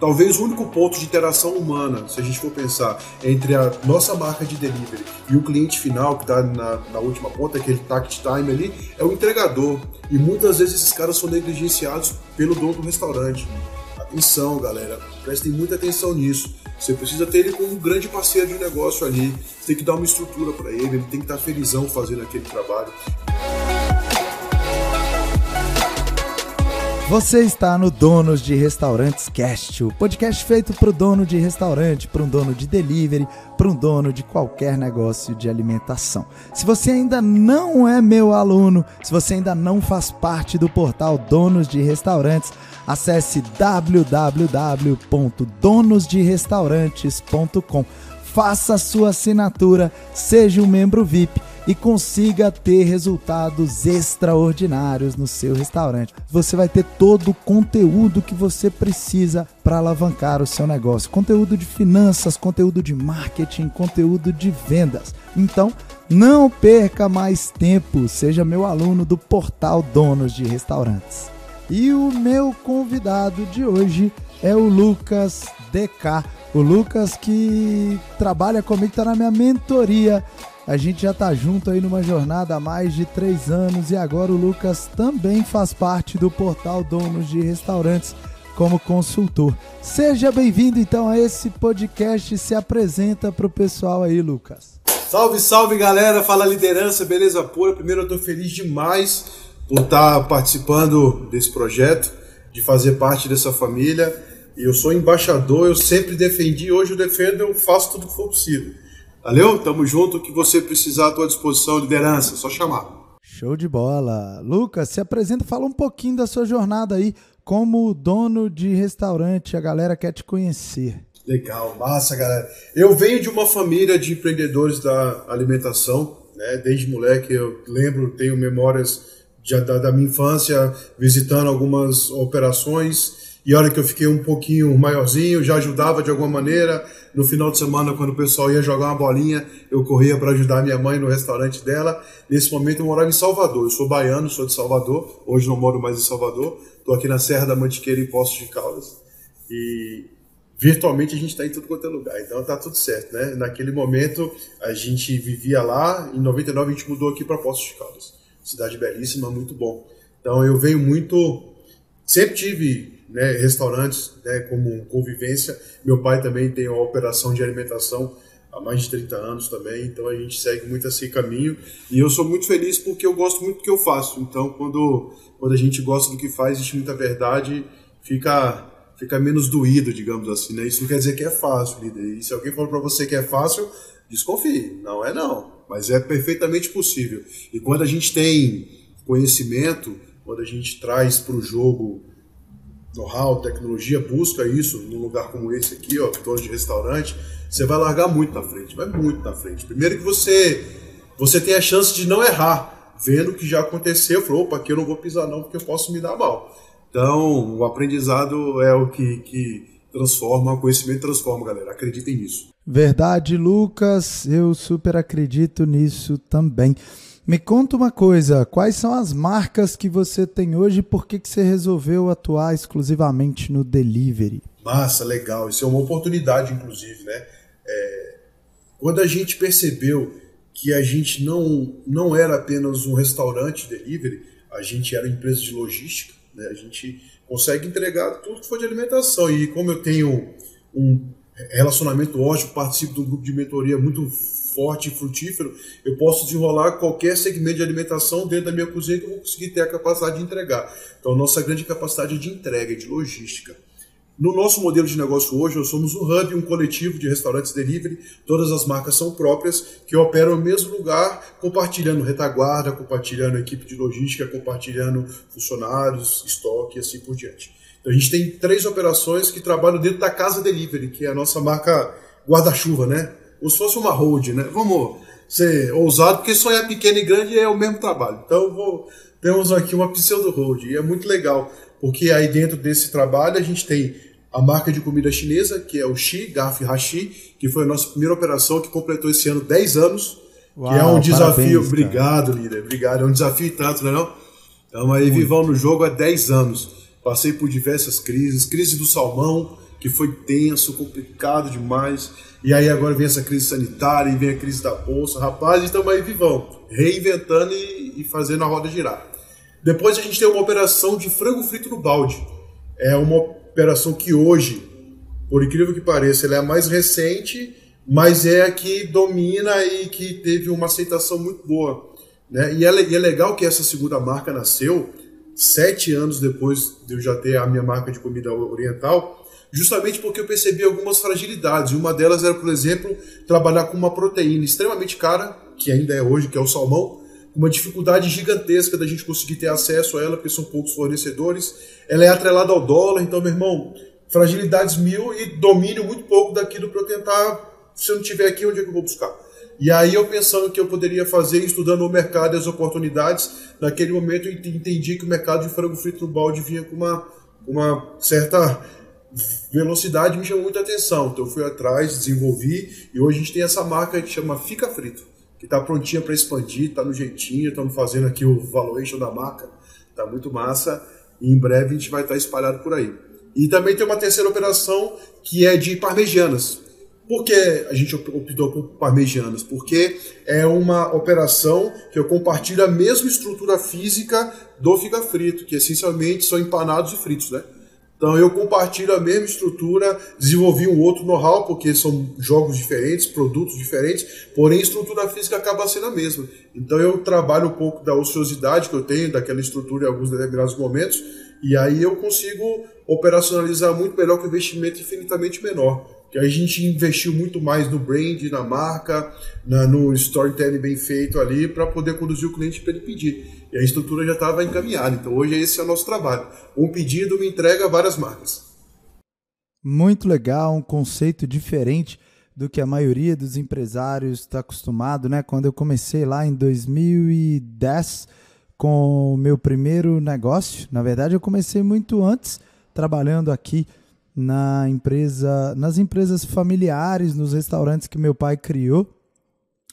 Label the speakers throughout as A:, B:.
A: talvez o único ponto de interação humana, se a gente for pensar, entre a nossa marca de delivery e o cliente final, que está na, na, última ponta, aquele tact time ali, é o entregador. E muitas vezes esses caras são negligenciados pelo dono do restaurante. Atenção, galera, prestem muita atenção nisso. Você precisa ter ele como um grande parceiro de negócio ali. Você tem que dar uma estrutura para ele, ele tem que estar tá felizão fazendo aquele trabalho.
B: Você está no Donos de Restaurantes Cast, o podcast feito para o dono de restaurante, para um dono de delivery, para um dono de qualquer negócio de alimentação. Se você ainda não é meu aluno, se você ainda não faz parte do portal Donos de Restaurantes, acesse www.donosderestaurantes.com. Faça sua assinatura, seja um membro VIP e consiga ter resultados extraordinários no seu restaurante. Você vai ter todo o conteúdo que você precisa para alavancar o seu negócio: conteúdo de finanças, conteúdo de marketing, conteúdo de vendas. Então, não perca mais tempo, seja meu aluno do portal Donos de Restaurantes. E o meu convidado de hoje é o Lucas DK. O Lucas que trabalha comigo, está na minha mentoria a gente já tá junto aí numa jornada há mais de três anos e agora o Lucas também faz parte do portal Donos de Restaurantes como consultor. Seja bem-vindo então a esse podcast. Se apresenta para o pessoal aí, Lucas.
A: Salve, salve galera, fala liderança, beleza pura. Primeiro eu tô feliz demais por estar participando desse projeto, de fazer parte dessa família. E eu sou embaixador, eu sempre defendi, hoje eu defendo, eu faço tudo que for possível. Valeu? Tamo junto. O que você precisar à tua disposição, liderança, só chamar.
B: Show de bola. Lucas, se apresenta, fala um pouquinho da sua jornada aí como dono de restaurante. A galera quer te conhecer.
A: Legal, massa, galera. Eu venho de uma família de empreendedores da alimentação, né? Desde moleque eu lembro, tenho memórias de, da, da minha infância visitando algumas operações e a hora que eu fiquei um pouquinho maiorzinho, já ajudava de alguma maneira. No final de semana, quando o pessoal ia jogar uma bolinha, eu corria para ajudar minha mãe no restaurante dela. Nesse momento eu morava em Salvador. Eu sou baiano, sou de Salvador. Hoje não moro mais em Salvador. Estou aqui na Serra da Mantiqueira, em Poços de Caldas. E virtualmente a gente está em tudo quanto é lugar. Então tá tudo certo, né? Naquele momento a gente vivia lá. Em 99 a gente mudou aqui para Poços de Caldas. Cidade belíssima, muito bom. Então eu venho muito. Sempre tive né, restaurantes né, como convivência. Meu pai também tem uma operação de alimentação há mais de 30 anos também, então a gente segue muito esse caminho. E eu sou muito feliz porque eu gosto muito do que eu faço. Então, quando, quando a gente gosta do que faz, existe muita verdade, fica fica menos doído, digamos assim, né? Isso não quer dizer que é fácil, líder. E se alguém falou para você que é fácil, desconfie. Não é não, mas é perfeitamente possível. E quando a gente tem conhecimento, quando a gente traz para o jogo know-how, tecnologia, busca isso num lugar como esse aqui, ó, dono de restaurante, você vai largar muito na frente, vai muito na frente. Primeiro que você você tem a chance de não errar, vendo o que já aconteceu, falou, opa, aqui eu não vou pisar não, porque eu posso me dar mal. Então, o aprendizado é o que, que transforma, o conhecimento transforma, galera. Acreditem nisso.
B: Verdade, Lucas, eu super acredito nisso também. Me conta uma coisa, quais são as marcas que você tem hoje e por que, que você resolveu atuar exclusivamente no delivery?
A: Massa, legal. Isso é uma oportunidade, inclusive, né? É, quando a gente percebeu que a gente não, não era apenas um restaurante delivery, a gente era empresa de logística, né? A gente consegue entregar tudo que for de alimentação. E como eu tenho um relacionamento ótimo, participo de um grupo de mentoria muito forte e frutífero, eu posso desenrolar qualquer segmento de alimentação dentro da minha cozinha que eu vou conseguir ter a capacidade de entregar. Então, a nossa grande capacidade de entrega, de logística. No nosso modelo de negócio hoje, nós somos um hub, um coletivo de restaurantes delivery, todas as marcas são próprias, que operam no mesmo lugar, compartilhando retaguarda, compartilhando equipe de logística, compartilhando funcionários, estoque e assim por diante. Então a gente tem três operações que trabalham dentro da Casa Delivery, que é a nossa marca guarda-chuva, né? Como se fosse uma hold, né? Vamos ser ousado, porque sonhar pequeno e grande é o mesmo trabalho. Então vou, temos aqui uma pseudo hold e é muito legal, porque aí dentro desse trabalho a gente tem a marca de comida chinesa, que é o Xi, Gaf Hashi, que foi a nossa primeira operação que completou esse ano 10 anos, Uau, que é um desafio. Parabéns, obrigado, líder, obrigado. É um desafio tanto, não é não? Estamos aí vivão no jogo há 10 anos. Passei por diversas crises, crise do salmão, que foi tenso, complicado demais. E aí agora vem essa crise sanitária e vem a crise da bolsa. Rapaz, estamos aí vivão, reinventando e, e fazendo a roda girar. Depois a gente tem uma operação de frango frito no balde. É uma operação que hoje, por incrível que pareça, ela é a mais recente, mas é a que domina e que teve uma aceitação muito boa. Né? E, é, e é legal que essa segunda marca nasceu sete anos depois de eu já ter a minha marca de comida oriental, justamente porque eu percebi algumas fragilidades. Uma delas era, por exemplo, trabalhar com uma proteína extremamente cara, que ainda é hoje, que é o salmão, uma dificuldade gigantesca da gente conseguir ter acesso a ela, porque são poucos fornecedores. Ela é atrelada ao dólar, então, meu irmão, fragilidades mil e domínio muito pouco daquilo para eu tentar, se eu não tiver aqui, onde é que eu vou buscar? E aí eu pensando que eu poderia fazer, estudando o mercado e as oportunidades, naquele momento eu entendi que o mercado de frango frito no balde vinha com uma, uma certa velocidade me chamou muita atenção. Então eu fui atrás, desenvolvi e hoje a gente tem essa marca que chama Fica Frito, que está prontinha para expandir, está no jeitinho, estamos fazendo aqui o valuation da marca, está muito massa e em breve a gente vai estar tá espalhado por aí. E também tem uma terceira operação que é de parmegianas. Por que a gente optou por parmegianas? Porque é uma operação que eu compartilho a mesma estrutura física do figa frito, que essencialmente são empanados e fritos, né? Então eu compartilho a mesma estrutura, desenvolvi um outro know-how, porque são jogos diferentes, produtos diferentes, porém a estrutura física acaba sendo a mesma. Então eu trabalho um pouco da ociosidade que eu tenho, daquela estrutura em alguns determinados momentos, e aí eu consigo operacionalizar muito melhor com investimento infinitamente menor que a gente investiu muito mais no brand, na marca, na, no storytelling bem feito ali para poder conduzir o cliente para ele pedir. E a estrutura já estava encaminhada. Então hoje esse é o nosso trabalho. Um pedido me entrega várias marcas.
B: Muito legal, um conceito diferente do que a maioria dos empresários está acostumado, né? Quando eu comecei lá em 2010 com o meu primeiro negócio, na verdade eu comecei muito antes trabalhando aqui na empresa, nas empresas familiares, nos restaurantes que meu pai criou.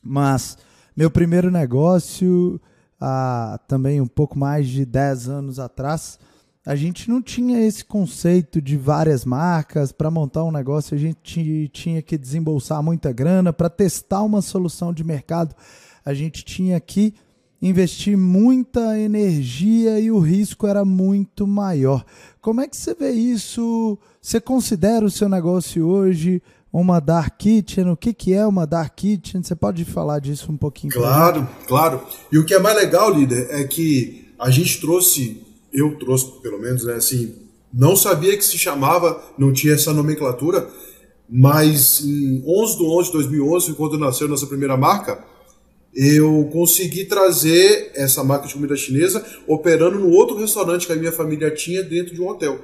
B: Mas meu primeiro negócio, há também um pouco mais de 10 anos atrás, a gente não tinha esse conceito de várias marcas. Para montar um negócio, a gente tinha que desembolsar muita grana. Para testar uma solução de mercado, a gente tinha que investir muita energia e o risco era muito maior. Como é que você vê isso? Você considera o seu negócio hoje uma dark kitchen? O que, que é uma dark kitchen? Você pode falar disso um pouquinho?
A: Claro, claro. E o que é mais legal, líder, é que a gente trouxe, eu trouxe pelo menos, né, assim, não sabia que se chamava, não tinha essa nomenclatura, mas em 11 de 11 de 2011, quando nasceu nossa primeira marca, eu consegui trazer essa marca de comida chinesa operando no outro restaurante que a minha família tinha dentro de um hotel.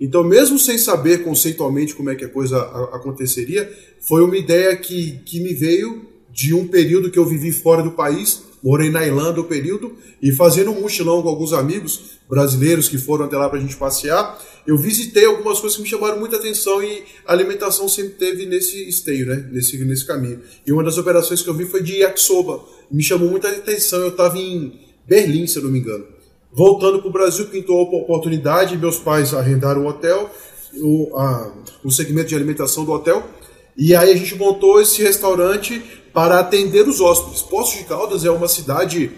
A: Então, mesmo sem saber conceitualmente como é que a coisa aconteceria, foi uma ideia que, que me veio de um período que eu vivi fora do país, morei na Irlanda o um período, e fazendo um mochilão com alguns amigos brasileiros que foram até lá para a gente passear, eu visitei algumas coisas que me chamaram muita atenção e a alimentação sempre teve nesse esteio, né? nesse, nesse caminho. E uma das operações que eu vi foi de yakisoba. Me chamou muita atenção, eu estava em Berlim, se eu não me engano. Voltando para o Brasil, pintou a oportunidade, meus pais arrendaram o hotel, o, o segmento de alimentação do hotel, e aí a gente montou esse restaurante para atender os hóspedes. Poços de Caldas é uma cidade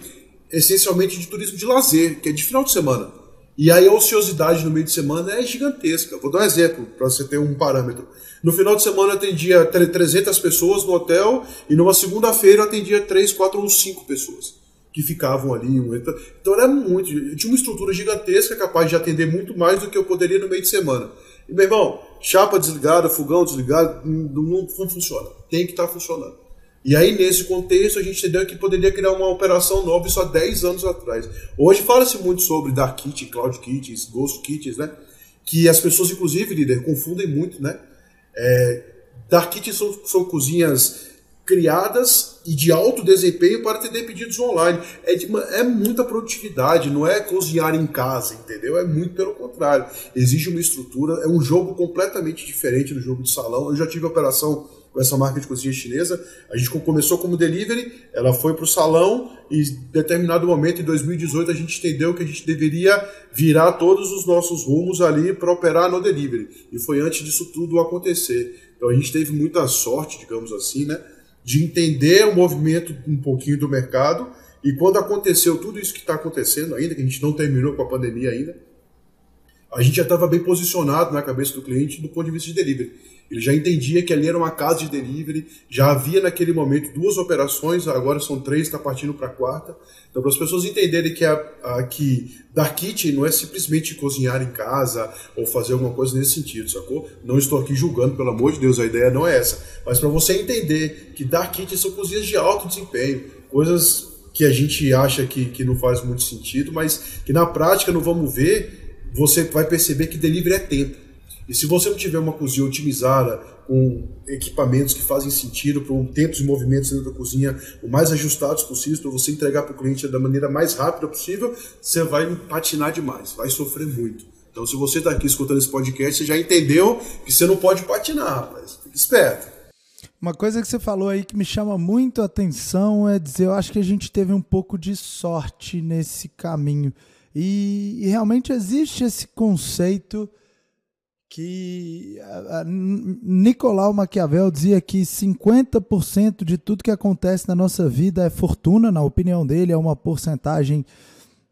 A: essencialmente de turismo de lazer, que é de final de semana. E aí a ociosidade no meio de semana é gigantesca. Vou dar um exemplo para você ter um parâmetro. No final de semana eu atendia 300 pessoas no hotel e numa segunda-feira eu atendia 3, 4 ou 5 pessoas que ficavam ali. Então era muito. Eu tinha uma estrutura gigantesca capaz de atender muito mais do que eu poderia no meio de semana. E meu irmão, chapa desligada, fogão desligado, não, não funciona. Tem que estar tá funcionando. E aí, nesse contexto, a gente entendeu que poderia criar uma operação nova isso há 10 anos atrás. Hoje fala-se muito sobre Dark Kitchen, Cloud Kitchens, Ghost Kitchens, né? Que as pessoas, inclusive, líder, confundem muito, né? É, Dark Kitchens são, são cozinhas criadas e de alto desempenho para atender pedidos online. É, de, é muita produtividade, não é cozinhar em casa, entendeu? É muito pelo contrário. Exige uma estrutura, é um jogo completamente diferente do jogo de salão. Eu já tive operação com essa marca de cozinha chinesa. A gente começou como delivery, ela foi para o salão e em determinado momento, em 2018, a gente entendeu que a gente deveria virar todos os nossos rumos ali para operar no delivery. E foi antes disso tudo acontecer. Então a gente teve muita sorte, digamos assim, né, de entender o movimento um pouquinho do mercado. E quando aconteceu tudo isso que está acontecendo ainda, que a gente não terminou com a pandemia ainda, a gente já estava bem posicionado na cabeça do cliente do ponto de vista de delivery. Ele já entendia que ali era uma casa de delivery, já havia naquele momento duas operações, agora são três, está partindo para a quarta. Então, para as pessoas entenderem que, a, a, que Dark Kitchen não é simplesmente cozinhar em casa ou fazer alguma coisa nesse sentido, sacou? Não estou aqui julgando, pelo amor de Deus, a ideia não é essa. Mas para você entender que Dark Kitchen são cozinhas de alto desempenho, coisas que a gente acha que, que não faz muito sentido, mas que na prática não vamos ver você vai perceber que delivery é tempo. E se você não tiver uma cozinha otimizada, com equipamentos que fazem sentido para um tempo de movimentos dentro da cozinha o mais ajustados possível para você entregar para o cliente da maneira mais rápida possível, você vai patinar demais, vai sofrer muito. Então, se você está aqui escutando esse podcast, você já entendeu que você não pode patinar, rapaz. Fique esperto.
B: Uma coisa que você falou aí que me chama muito a atenção é dizer, eu acho que a gente teve um pouco de sorte nesse caminho. E, e realmente existe esse conceito que Nicolau Maquiavel dizia que 50% de tudo que acontece na nossa vida é fortuna, na opinião dele, é uma porcentagem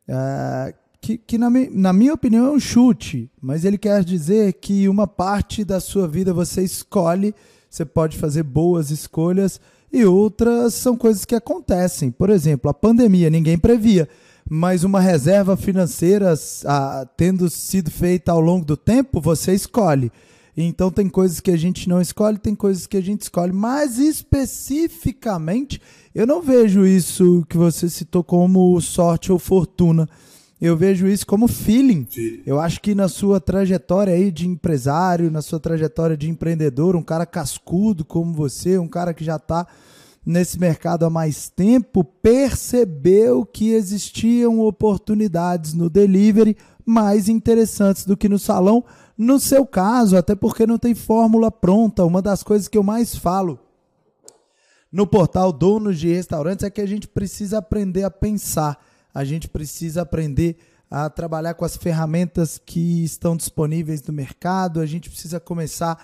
B: uh, que, que na, mi, na minha opinião, é um chute, mas ele quer dizer que uma parte da sua vida você escolhe, você pode fazer boas escolhas, e outras são coisas que acontecem. Por exemplo, a pandemia, ninguém previa mas uma reserva financeira a, tendo sido feita ao longo do tempo, você escolhe. Então tem coisas que a gente não escolhe, tem coisas que a gente escolhe, mas especificamente eu não vejo isso que você citou como sorte ou fortuna. Eu vejo isso como feeling. Sim. Eu acho que na sua trajetória aí de empresário, na sua trajetória de empreendedor, um cara cascudo como você, um cara que já está nesse mercado há mais tempo percebeu que existiam oportunidades no delivery mais interessantes do que no salão. No seu caso, até porque não tem fórmula pronta, uma das coisas que eu mais falo no portal Donos de Restaurantes é que a gente precisa aprender a pensar, a gente precisa aprender a trabalhar com as ferramentas que estão disponíveis no mercado, a gente precisa começar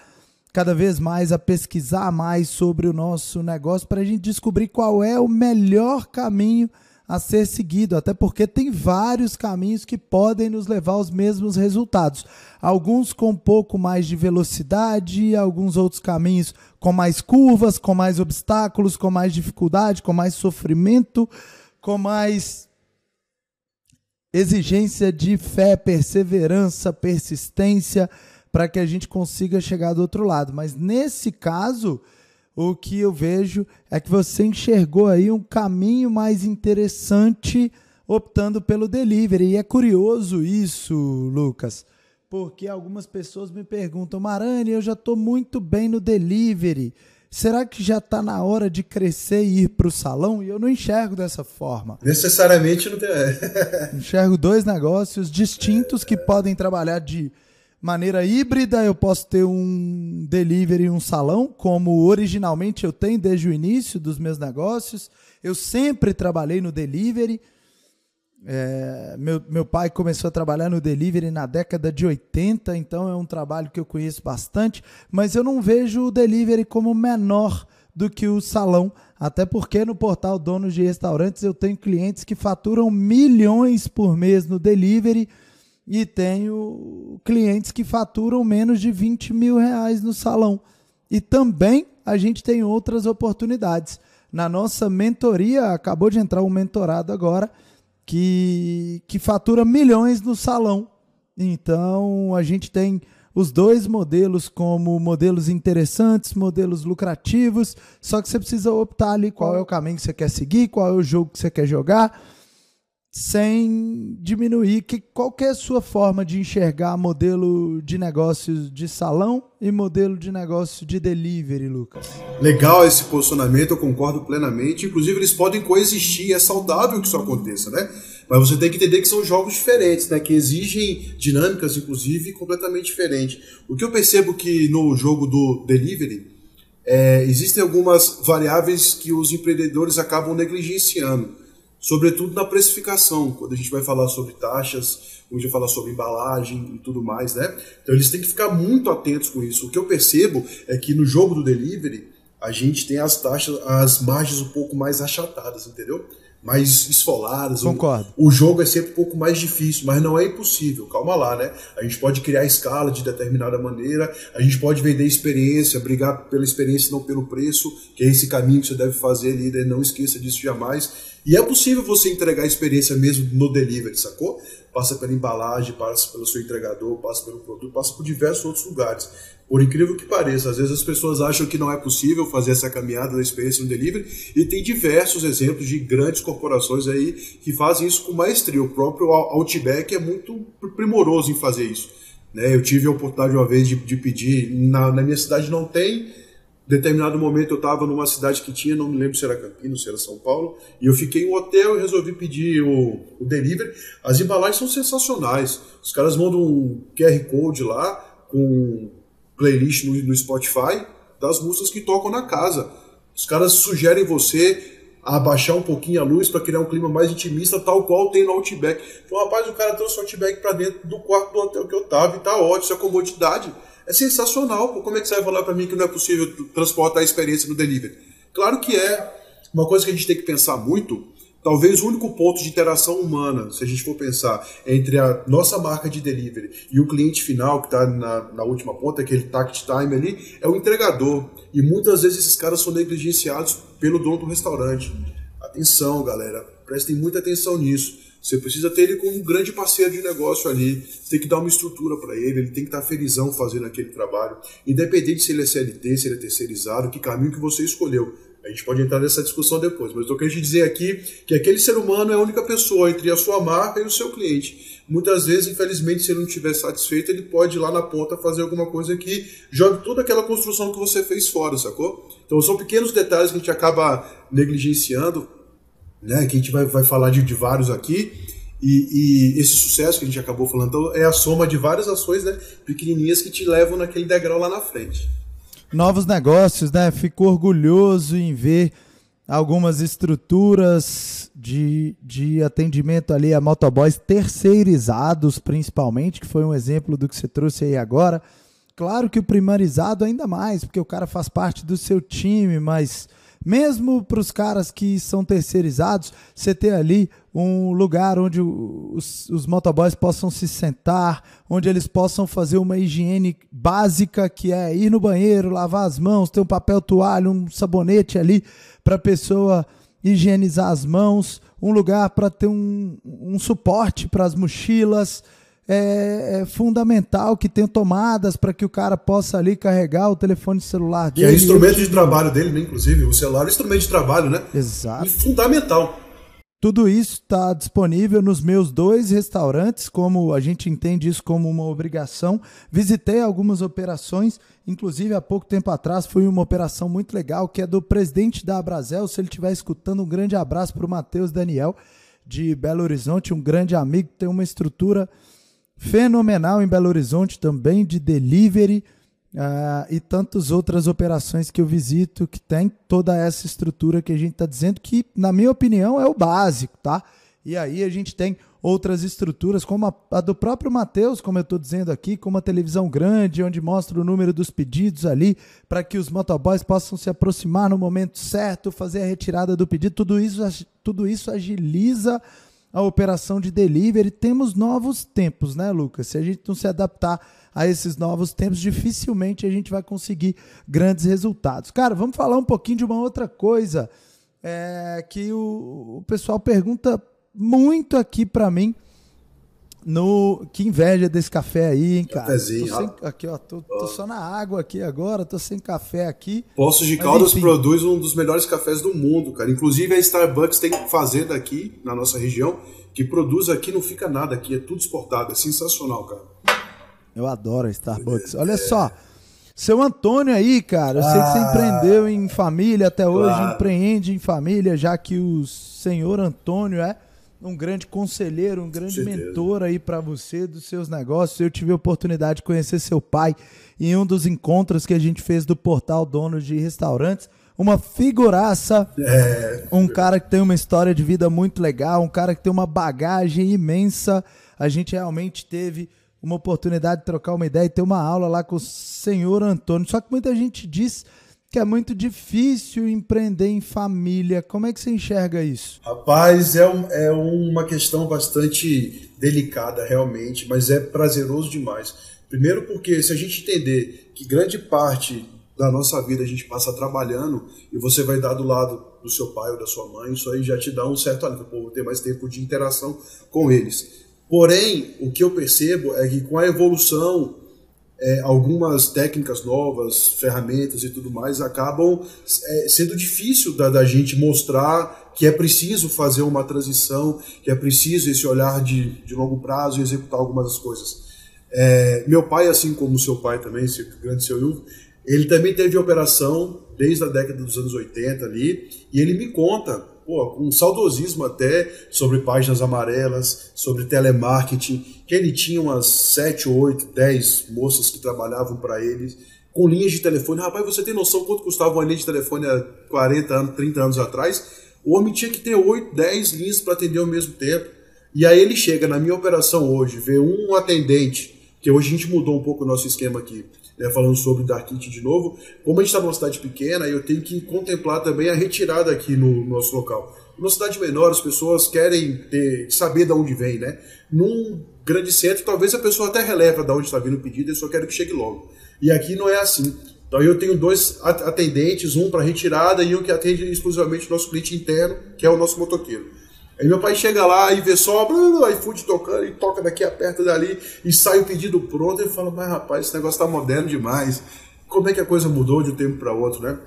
B: cada vez mais a pesquisar mais sobre o nosso negócio para a gente descobrir qual é o melhor caminho a ser seguido, até porque tem vários caminhos que podem nos levar aos mesmos resultados. Alguns com um pouco mais de velocidade, alguns outros caminhos com mais curvas, com mais obstáculos, com mais dificuldade, com mais sofrimento, com mais exigência de fé, perseverança, persistência para que a gente consiga chegar do outro lado. Mas nesse caso, o que eu vejo é que você enxergou aí um caminho mais interessante optando pelo delivery. E é curioso isso, Lucas, porque algumas pessoas me perguntam, Marani, eu já estou muito bem no delivery. Será que já está na hora de crescer e ir para o salão? E eu não enxergo dessa forma.
A: Necessariamente não tem.
B: enxergo dois negócios distintos que podem trabalhar de maneira híbrida, eu posso ter um delivery e um salão, como originalmente eu tenho desde o início dos meus negócios. Eu sempre trabalhei no delivery. É, meu, meu pai começou a trabalhar no delivery na década de 80, então é um trabalho que eu conheço bastante, mas eu não vejo o delivery como menor do que o salão, até porque no portal Donos de Restaurantes eu tenho clientes que faturam milhões por mês no delivery e tenho clientes que faturam menos de 20 mil reais no salão. E também a gente tem outras oportunidades. Na nossa mentoria, acabou de entrar um mentorado agora que, que fatura milhões no salão. Então a gente tem os dois modelos como modelos interessantes, modelos lucrativos, só que você precisa optar ali qual é o caminho que você quer seguir, qual é o jogo que você quer jogar sem diminuir que qual que a sua forma de enxergar modelo de negócios de salão e modelo de negócio de delivery, Lucas.
A: Legal esse posicionamento, eu concordo plenamente. Inclusive, eles podem coexistir, é saudável que isso aconteça, né? Mas você tem que entender que são jogos diferentes, né? Que exigem dinâmicas, inclusive, completamente diferentes. O que eu percebo que no jogo do delivery é, existem algumas variáveis que os empreendedores acabam negligenciando, sobretudo na precificação, quando a gente vai falar sobre taxas, quando a gente vai falar sobre embalagem e tudo mais, né? Então eles têm que ficar muito atentos com isso. O que eu percebo é que no jogo do delivery a gente tem as taxas, as margens um pouco mais achatadas, entendeu? mais esfoladas.
B: Concordo.
A: O, o, jogo é sempre um pouco mais difícil, mas não é impossível. Calma lá, né? A gente pode criar escala de determinada maneira, a gente pode vender experiência, brigar pela experiência não pelo preço, que é esse caminho que você deve fazer, líder. Não esqueça disso jamais. E é possível você entregar a experiência mesmo no delivery, sacou? Passa pela embalagem, passa pelo seu entregador, passa pelo produto, passa por diversos outros lugares. Por incrível que pareça, às vezes as pessoas acham que não é possível fazer essa caminhada da experiência no delivery e tem diversos exemplos de grandes corporações aí que fazem isso com maestria. O próprio Outback é muito primoroso em fazer isso. Né? Eu tive a oportunidade uma vez de, de pedir, na, na, minha cidade não tem, determinado momento eu estava numa cidade que tinha, não me lembro se era Campinas, se era São Paulo, e eu fiquei em um hotel e resolvi pedir o, o delivery. As embalagens são sensacionais. Os caras mandam um QR Code lá com playlist no, no Spotify das músicas que tocam na casa. Os caras sugerem você abaixar um pouquinho a luz para criar um clima mais intimista, tal qual tem no Outback. Então, rapaz, o cara trouxe o Outback para dentro do quarto do hotel que eu tava e tá ótimo, isso é comodidade. É sensacional. Como é que você vai falar para mim que não é possível transportar a experiência no delivery? Claro que é. Uma coisa que a gente tem que pensar muito Talvez o único ponto de interação humana, se a gente for pensar, entre a nossa marca de delivery e o cliente final, que está na, na, última ponta, aquele tact time ali, é o entregador. E muitas vezes esses caras são negligenciados pelo dono do restaurante. Atenção, galera, prestem muita atenção nisso. Você precisa ter ele como um grande parceiro de negócio ali. Você tem que dar uma estrutura para ele, ele tem que estar tá felizão fazendo aquele trabalho. Independente se ele é CLT, se ele é terceirizado, que caminho que você escolheu. A gente pode entrar nessa discussão depois, mas eu quero te dizer aqui que aquele ser humano é a única pessoa entre a sua marca e o seu cliente. Muitas vezes, infelizmente, se ele não estiver satisfeito, ele pode ir lá na ponta fazer alguma coisa que jogue toda aquela construção que você fez fora, sacou? Então são pequenos detalhes que a gente acaba negligenciando, né? Que a gente vai, vai falar de, de vários aqui. E, e, esse sucesso que a gente acabou falando então, é a soma de várias ações né, pequenininhas que te levam naquele degrau lá na frente
B: novos negócios, né? Fico orgulhoso em ver algumas estruturas de, de atendimento ali a motoboys terceirizados, principalmente, que foi um exemplo do que você trouxe aí agora. Claro que o primarizado ainda mais, porque o cara faz parte do seu time, mas mesmo para os caras que são terceirizados, você ter ali um lugar onde os, os motoboys possam se sentar, onde eles possam fazer uma higiene básica, que é ir no banheiro, lavar as mãos, ter um papel toalha, um sabonete ali para a pessoa higienizar as mãos, um lugar para ter um, um suporte para as mochilas é, é, fundamental que tenha tomadas para que o cara possa ali carregar o telefone celular dele.
A: Que é instrumento de trabalho dele, né? Inclusive, o celular é instrumento de trabalho, né?
B: Exato.
A: E fundamental.
B: Tudo isso está disponível nos meus dois restaurantes, como a gente entende isso como uma obrigação. Visitei algumas operações, inclusive há pouco tempo atrás foi uma operação muito legal, que é do presidente da Abrazel. Se ele estiver escutando, um grande abraço para o Matheus Daniel, de Belo Horizonte, um grande amigo, tem uma estrutura fenomenal em Belo Horizonte também de delivery uh, e tantas outras operações que eu visito que tem toda essa estrutura que a gente está dizendo que, na minha opinião, é o básico, tá? E aí a gente tem outras estruturas, como a, a do próprio Matheus, como eu estou dizendo aqui, com uma televisão grande, onde mostra o número dos pedidos ali, para que os motoboys possam se aproximar no momento certo, fazer a retirada do pedido. Tudo isso, tudo isso agiliza a operação de delivery. Temos novos tempos, né, Lucas? Se a gente não se adaptar a esses novos tempos, dificilmente a gente vai conseguir grandes resultados. Cara, vamos falar um pouquinho de uma outra coisa é, que o, o pessoal pergunta muito aqui para mim no, que inveja desse café aí, hein, cara.
A: Cafézinho,
B: sem, aqui, ó, tô, tô, só na água aqui agora, tô sem café aqui.
A: Poços de Caldas produz um dos melhores cafés do mundo, cara. Inclusive a Starbucks tem fazenda aqui na nossa região que produz aqui, não fica nada aqui, é tudo exportado, é sensacional, cara.
B: Eu adoro a Starbucks. Olha é. só, seu Antônio aí, cara, eu sei que você ah. empreendeu em família até hoje, claro. empreende em família, já que o senhor Antônio é um grande conselheiro, um grande mentor aí para você dos seus negócios. Eu tive a oportunidade de conhecer seu pai em um dos encontros que a gente fez do portal Donos de Restaurantes. Uma figuraça, é. um cara que tem uma história de vida muito legal, um cara que tem uma bagagem imensa. A gente realmente teve uma oportunidade de trocar uma ideia e ter uma aula lá com o senhor Antônio. Só que muita gente diz que é muito difícil empreender em família. Como é que você enxerga isso?
A: Rapaz, é, um, é uma questão bastante delicada, realmente, mas é prazeroso demais. Primeiro, porque se a gente entender que grande parte da nossa vida a gente passa trabalhando e você vai dar do lado do seu pai ou da sua mãe, isso aí já te dá um certo alívio, pô, vou ter mais tempo de interação com eles. Porém, o que eu percebo é que com a evolução é, algumas técnicas novas, ferramentas e tudo mais acabam é, sendo difícil da, da, gente mostrar que é preciso fazer uma transição, que é preciso esse olhar de, de longo prazo e executar algumas coisas. É, meu pai, assim como seu pai também, esse grande seu Ilvo, ele também teve operação desde a década dos anos 80 ali, e ele me conta pô, um saudosismo até sobre páginas amarelas, sobre telemarketing, que ele tinha umas 7, 8, 10 moças que trabalhavam para ele, com linhas de telefone. Rapaz, você tem noção quanto custava uma linha de telefone há 40 anos, 30 anos atrás? O homem tinha que ter 8, 10 linhas para atender ao mesmo tempo. E aí ele chega na minha operação hoje, vê um atendente, que hoje a gente mudou um pouco o nosso esquema aqui né, falando sobre Dark Kit de novo, como a gente está numa cidade pequena, eu tenho que contemplar também a retirada aqui no, no nosso local. Numa cidade menor, as pessoas querem ter, saber de onde vem, né? Num grande centro, talvez a pessoa até releva de onde está vindo o pedido, eu só quero que chegue logo. E aqui não é assim. Então eu tenho dois atendentes, um para retirada e um que atende exclusivamente o nosso cliente interno, que é o nosso motoqueiro. Aí meu pai chega lá e vê só o iFood tocando e toca daqui, aperta dali e sai o pedido pronto. E fala, mas rapaz, esse negócio tá moderno demais. Como é que a coisa mudou de um tempo para outro, né?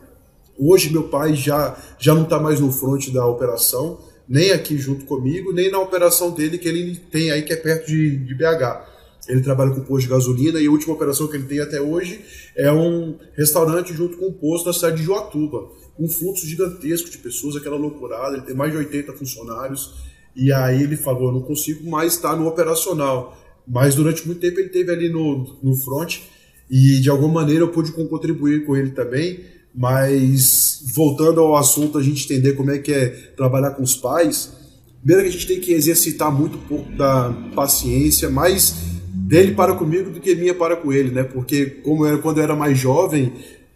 A: Hoje meu pai já, já não está mais no front da operação, nem aqui junto comigo, nem na operação dele que ele tem aí que é perto de, de BH. Ele trabalha com posto de gasolina e a última operação que ele tem até hoje é um restaurante junto com um posto na cidade de Joatuba um fluxo gigantesco de pessoas, aquela loucurada, ele tem mais de 80 funcionários, e aí ele falou, eu não consigo mais estar no operacional, mas durante muito tempo ele teve ali no, no front, e de alguma maneira eu pude contribuir com ele também, mas voltando ao assunto, a gente entender como é que é trabalhar com os pais, primeiro que a gente tem que exercitar muito pouco da paciência, mais dele para comigo do que minha para com ele, né? Porque como era quando eu era mais jovem,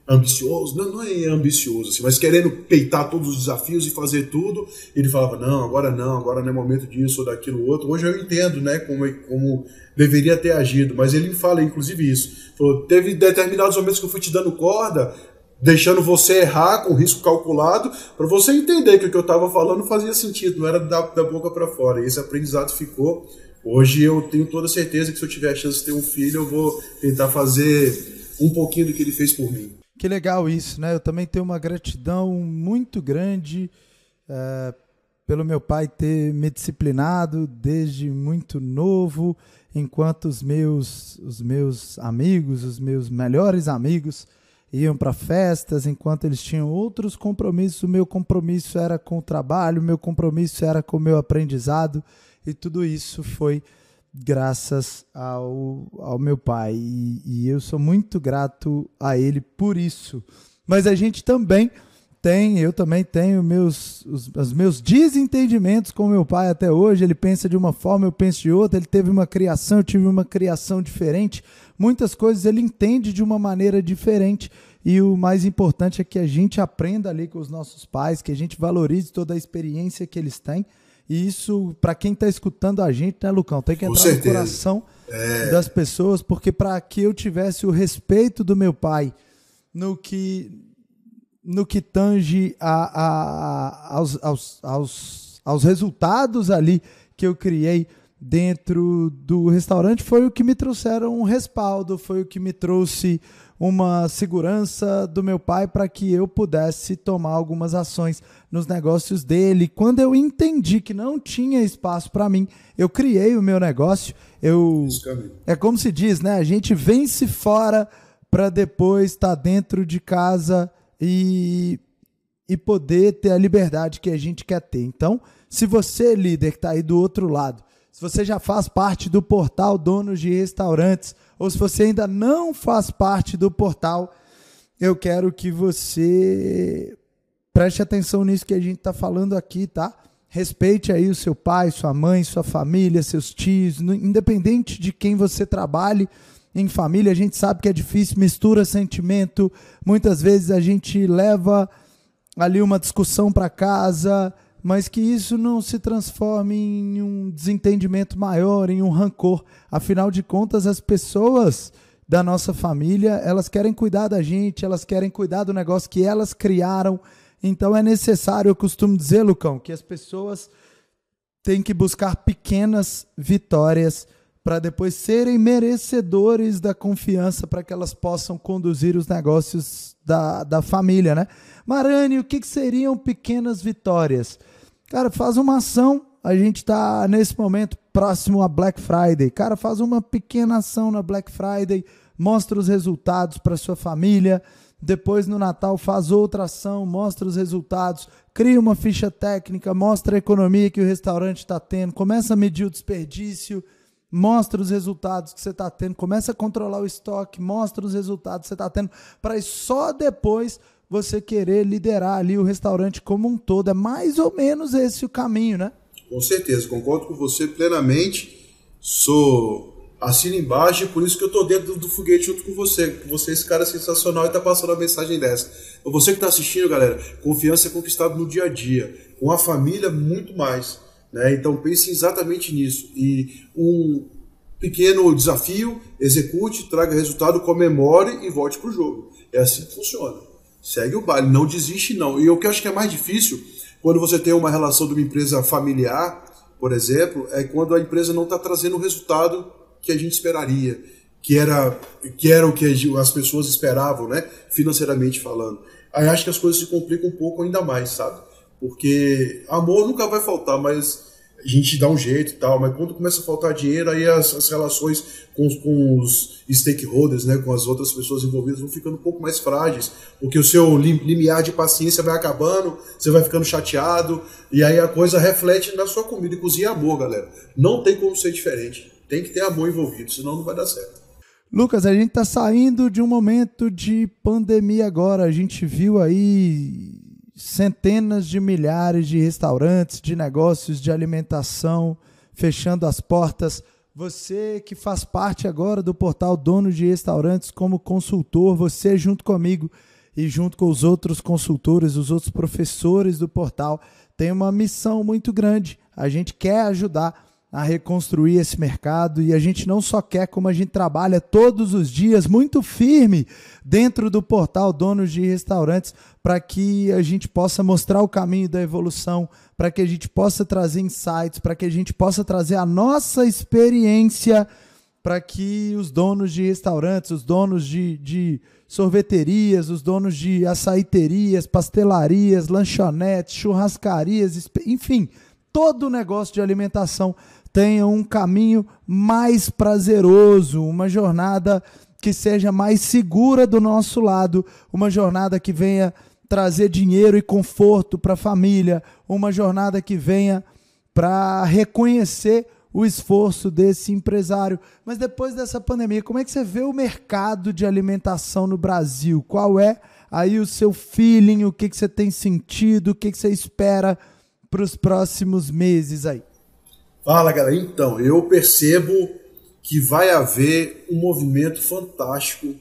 A: ambicioso, não, não é ambicioso, assim, mas querendo peitar todos os desafios e fazer tudo, ele falava, não, agora não, agora não é momento disso ou daquilo outro. Hoje eu entendo, né, como, como deveria ter agido, mas ele fala, inclusive, isso. Falou, teve determinados momentos que eu fui te dando corda, deixando você errar com risco calculado, para você entender que o que eu estava falando fazia sentido, não era da, da boca para fora. E esse aprendizado ficou. Hoje eu tenho toda certeza que se eu tiver a chance de ter um filho, eu vou tentar fazer um pouquinho do que ele fez por mim.
B: Que legal isso, né? Eu também tenho uma gratidão muito grande é, pelo meu pai ter me disciplinado desde muito novo, enquanto os meus, os meus amigos, os meus melhores amigos iam para festas, enquanto eles tinham outros compromissos, o meu compromisso era com o trabalho, o meu compromisso era com o meu aprendizado, e tudo isso foi graças ao, ao meu pai. E, e eu sou muito grato a ele por isso. Mas a gente também tem, eu também tenho meus, os, os, meus desentendimentos com meu pai até hoje. Ele pensa de uma forma, eu penso de outra. Ele teve uma criação, eu tive uma criação diferente. Muitas coisas ele entende de uma maneira diferente. E o mais importante é que a gente aprenda ali com os nossos pais, que a gente valorize toda a experiência que eles têm e isso, para quem está escutando a gente, né, Lucão, tem que entrar no coração é... das pessoas, porque para que eu tivesse o respeito do meu pai no que no que tange a, a, a aos, aos, aos, aos resultados ali que eu criei dentro do restaurante foi o que me trouxeram um respaldo, foi o que me trouxe uma segurança do meu pai para que eu pudesse tomar algumas ações nos negócios dele. Quando eu entendi que não tinha espaço para mim, eu criei o meu negócio. Eu é como se diz, né? A gente vence fora para depois estar tá dentro de casa e e poder ter a liberdade que a gente quer ter. Então, Se você, líder, que está aí do outro lado, se você já faz parte do portal Donos de Restaurantes, ou se você ainda não faz parte do portal, eu quero que você preste atenção nisso que a gente está falando aqui, tá? Respeite aí o seu pai, sua mãe, sua família, seus tios, independente de quem você trabalhe em família, a gente sabe que é difícil, mistura sentimento, muitas vezes a gente leva ali uma discussão para casa, mas que isso não se transforme em um desentendimento maior, em um rancor. Afinal de contas, as pessoas da nossa família, elas querem cuidar da gente, elas querem cuidar do negócio que elas criaram. Então é necessário, eu costumo dizer, Lucão, que as pessoas têm que buscar pequenas vitórias para depois serem merecedores da confiança para que elas possam conduzir os negócios da, da família, né? Marani, o que, que seriam pequenas vitórias? Cara, faz uma ação. A gente está nesse momento próximo a Black Friday. Cara, faz uma pequena ação na Black Friday, mostra os resultados para sua família. Depois no Natal faz outra ação, mostra os resultados, cria uma ficha técnica, mostra a economia que o restaurante está tendo, começa a medir o desperdício, mostra os resultados que você está tendo, começa a controlar o estoque, mostra os resultados que você está tendo, para só depois você querer liderar ali o restaurante como um todo. É mais ou menos esse o caminho, né?
A: Com certeza, concordo com você plenamente. Sou assino embaixo, por isso que eu tô dentro do foguete junto com você. Você, esse cara é sensacional e tá passando a mensagem dessa. Então, você que está assistindo, galera, confiança é conquistada no dia a dia, com a família muito mais. Né? Então pense exatamente nisso. E um pequeno desafio, execute, traga resultado, comemore e volte para o jogo. É assim que funciona. Segue o baile, não desiste não. E o que eu acho que é mais difícil, quando você tem uma relação de uma empresa familiar, por exemplo, é quando a empresa não está trazendo o resultado que a gente esperaria, que era, que era o que as pessoas esperavam, né? financeiramente falando. Aí acho que as coisas se complicam um pouco ainda mais, sabe? Porque amor nunca vai faltar, mas a gente dá um jeito e tal, mas quando começa a faltar dinheiro, aí as, as relações com, com, os stakeholders, né, com as outras pessoas envolvidas, vão ficando um pouco mais frágeis, porque o seu lim, limiar de paciência vai acabando, você vai ficando chateado, e aí a coisa reflete na sua comida. E cozinha é amor, galera. Não tem como ser diferente. Tem que ter amor envolvido, senão não vai dar certo.
B: Lucas, a gente está saindo de um momento de pandemia agora. A gente viu aí centenas de milhares de restaurantes, de negócios de alimentação fechando as portas. Você que faz parte agora do portal Dono de Restaurantes como consultor, você junto comigo e junto com os outros consultores, os outros professores do portal, tem uma missão muito grande. A gente quer ajudar a reconstruir esse mercado. E a gente não só quer, como a gente trabalha todos os dias muito firme dentro do portal Donos de Restaurantes para que a gente possa mostrar o caminho da evolução, para que a gente possa trazer insights, para que a gente possa trazer a nossa experiência para que os donos de restaurantes, os donos de, de sorveterias, os donos de açaiterias, pastelarias, lanchonetes, churrascarias, enfim, todo o negócio de alimentação tenha um caminho mais prazeroso, uma jornada que seja mais segura do nosso lado, uma jornada que venha trazer dinheiro e conforto para a família, uma jornada que venha para reconhecer o esforço desse empresário. Mas depois dessa pandemia, como é que você vê o mercado de alimentação no Brasil? Qual é aí o seu feeling? O que, que você tem sentido? O que, que você espera para os próximos meses aí?
A: Fala, galera. Então, eu percebo que vai haver um movimento fantástico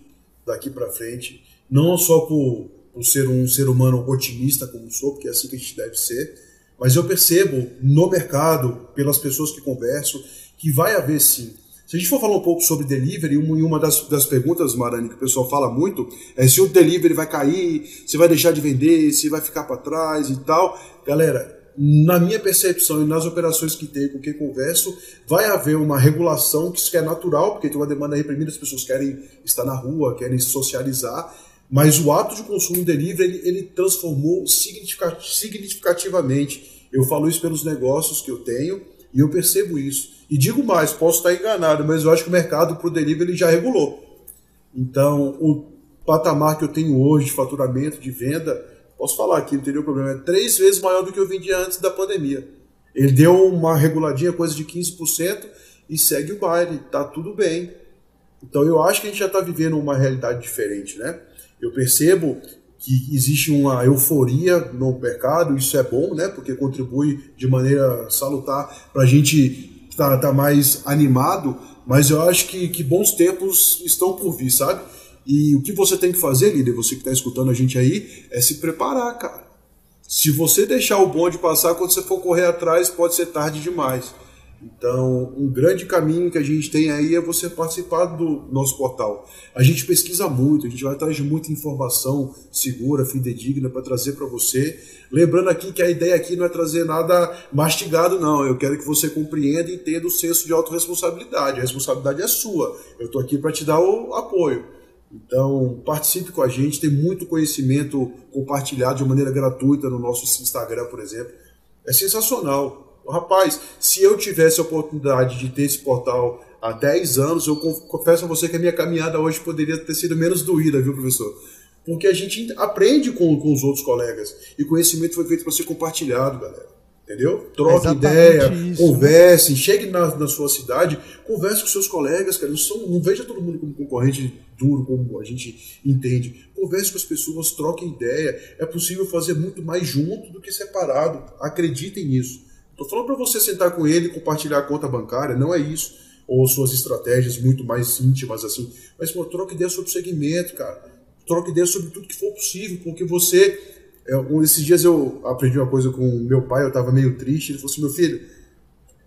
A: daqui para frente, não só por, por ser um ser humano otimista como sou, porque é assim que a gente deve ser, mas eu percebo no mercado, pelas pessoas que converso, que vai haver sim. Se a gente for falar um pouco sobre delivery, uma, das, das perguntas, Marani, que o pessoal fala muito, é se o delivery vai cair, se vai deixar de vender, se vai ficar para trás e tal. Galera, na minha percepção e nas operações que tenho, com quem converso, vai haver uma regulação que isso é natural, porque tem uma demanda reprimida, as pessoas querem estar na rua, querem socializar, mas o ato de consumo delivery ele, ele transformou significativamente. Eu falo isso pelos negócios que eu tenho e eu percebo isso. E digo mais, posso estar enganado, mas eu acho que o mercado para o delivery já regulou. Então, o patamar que eu tenho hoje de faturamento, de venda, Posso falar aqui, não teria problema. É três vezes maior do que eu vendia antes da pandemia. Ele deu uma reguladinha, coisa de 15%, e segue o baile, tá tudo bem. Então eu acho que a gente já está vivendo uma realidade diferente, né? Eu percebo que existe uma euforia no mercado, isso é bom, né? Porque contribui de maneira salutar para a gente estar tá, tá mais animado, mas eu acho que, que bons tempos estão por vir, sabe? E o que você tem que fazer, líder, você que está escutando a gente aí, é se preparar, cara. Se você deixar o bonde passar, quando você for correr atrás, pode ser tarde demais. Então, um grande caminho que a gente tem aí é você participar do nosso portal. A gente pesquisa muito, a gente vai atrás de muita informação segura, fidedigna para trazer para você. Lembrando aqui que a ideia aqui não é trazer nada mastigado, não. Eu quero que você compreenda e entenda o senso de autorresponsabilidade. A responsabilidade é sua. Eu estou aqui para te dar o apoio. Então, participe com a gente, tem muito conhecimento compartilhado de maneira gratuita no nosso Instagram, por exemplo. É sensacional. Rapaz, se eu tivesse a oportunidade de ter esse portal há 10 anos, eu confesso a você que a minha caminhada hoje poderia ter sido menos doída, viu, professor? Porque a gente aprende com, com os outros colegas e conhecimento foi feito para ser compartilhado, galera. Entendeu? Troque ideia, isso, converse, né? chegue na, na, sua cidade, converse com seus colegas, cara. Não, são, não veja todo mundo como concorrente duro, como a gente entende. Converse com as pessoas, troque ideia. É possível fazer muito mais junto do que separado. Acreditem nisso. Estou falando para você sentar com ele e compartilhar a conta bancária, não é isso. Ou suas estratégias muito mais íntimas assim. Mas, pô, troque ideia sobre o segmento, cara. Troque ideia sobre tudo que for possível, porque você eu, esses dias eu aprendi uma coisa com meu pai, eu estava meio triste. Ele falou assim: meu filho,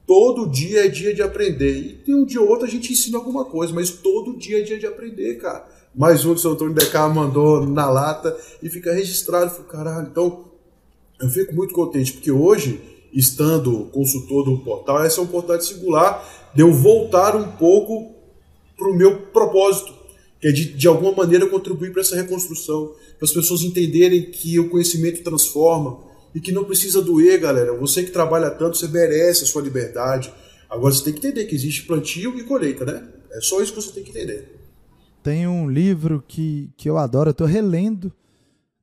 A: todo dia é dia de aprender. E tem um dia ou outro a gente ensina alguma coisa, mas todo dia é dia de aprender, cara. Mais um que o seu Antônio Decar mandou na lata e fica registrado. Eu caralho, então eu fico muito contente, porque hoje, estando consultor do portal, essa é um portal singular de eu voltar um pouco para o meu propósito é de, de alguma maneira contribuir para essa reconstrução, para as pessoas entenderem que o conhecimento transforma e que não precisa doer, galera. Você que trabalha tanto, você merece a sua liberdade. Agora você tem que entender que existe plantio e colheita, né? É só isso que você tem que entender.
B: Tem um livro que, que eu adoro, eu estou relendo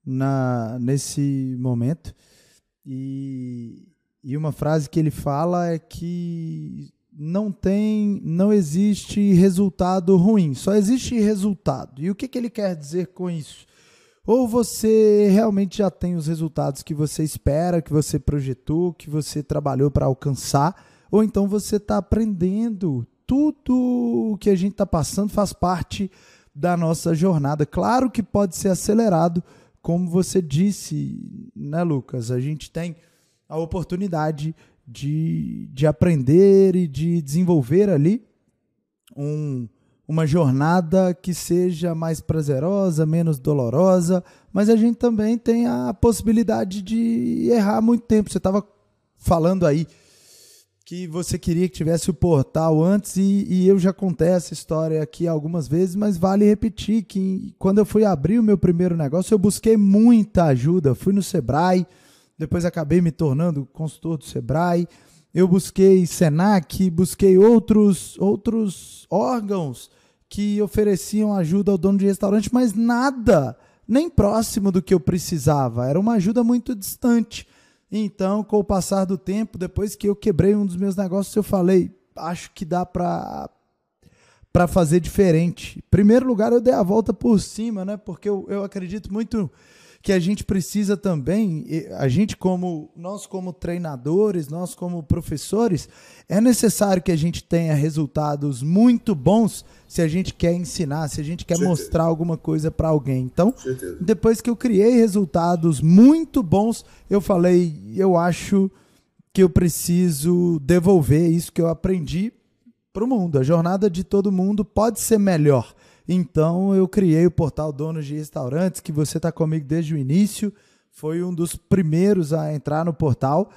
B: na, nesse momento, e, e uma frase que ele fala é que não tem, não existe resultado ruim, só existe resultado. E o que, que ele quer dizer com isso? Ou você realmente já tem os resultados que você espera, que você projetou, que você trabalhou para alcançar, ou então você está aprendendo. Tudo o que a gente está passando faz parte da nossa jornada. Claro que pode ser acelerado, como você disse, né, Lucas? A gente tem a oportunidade de, de aprender e de desenvolver ali um, uma jornada que seja mais prazerosa, menos dolorosa, mas a gente também tem a possibilidade de errar muito tempo. Você estava falando aí que você queria que tivesse o portal antes e, e, eu já contei essa história aqui algumas vezes, mas vale repetir que quando eu fui abrir o meu primeiro negócio, eu busquei muita ajuda. Fui no Sebrae, depois acabei me tornando consultor do Sebrae. Eu busquei Senac, busquei outros, outros órgãos que ofereciam ajuda ao dono de restaurante, mas nada, nem próximo do que eu precisava. Era uma ajuda muito distante. Então, com o passar do tempo, depois que eu quebrei um dos meus negócios, eu falei, acho que dá para para fazer diferente. Em primeiro lugar, eu dei a volta por cima, né? Porque eu, eu acredito muito que a gente precisa também, a gente como nós como treinadores, nós como professores, é necessário que a gente tenha resultados muito bons se a gente quer ensinar, se a gente quer mostrar alguma coisa para alguém. Então, depois que eu criei resultados muito bons, eu falei, eu acho que eu preciso devolver isso que eu aprendi para o mundo. A jornada de todo mundo pode ser melhor. Então eu criei o portal Donos de Restaurantes, que você está comigo desde o início, foi um dos primeiros a entrar no portal.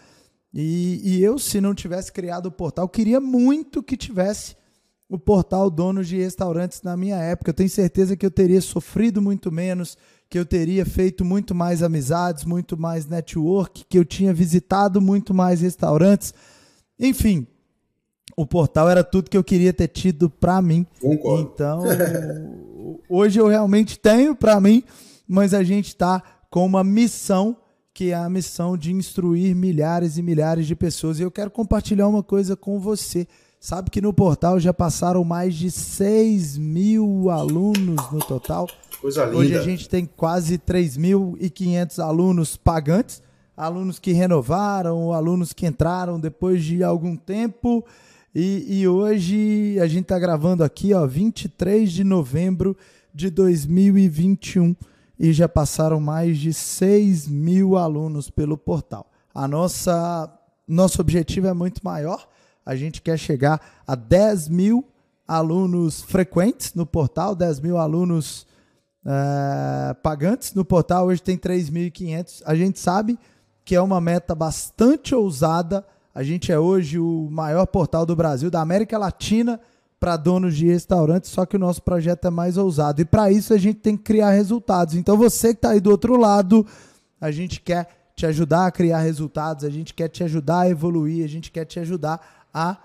B: E, e, eu, se não tivesse criado o portal, queria muito que tivesse o portal Donos de Restaurantes na minha época. Eu tenho certeza que eu teria sofrido muito menos, que eu teria feito muito mais amizades, muito mais network, que eu tinha visitado muito mais restaurantes. Enfim, o portal era tudo que eu queria ter tido para mim.
A: Concordo.
B: Então, hoje eu realmente tenho para mim, mas a gente está com uma missão que é a missão de instruir milhares e milhares de pessoas. E eu quero compartilhar uma coisa com você. Sabe que no portal já passaram mais de 6 mil alunos no total.
A: Coisa linda.
B: Hoje a gente tem quase 3.500 alunos pagantes, alunos que renovaram, alunos que entraram depois de algum tempo. E, e hoje a gente está gravando aqui, ó, 23 de novembro de 2021 e já passaram mais de 6 mil alunos pelo portal. A nossa nosso objetivo é muito maior. A gente quer chegar a 10 mil alunos frequentes no portal, 10 mil alunos é, pagantes no portal. Hoje tem 3.500. A gente sabe que é uma meta bastante ousada. A gente é hoje o maior portal do Brasil, da América Latina para donos de restaurantes, só que o nosso projeto é mais ousado. E para isso a gente tem que criar resultados. Então você que está aí do outro lado, a gente quer te ajudar a criar resultados, a gente quer te ajudar a evoluir, a gente quer te ajudar a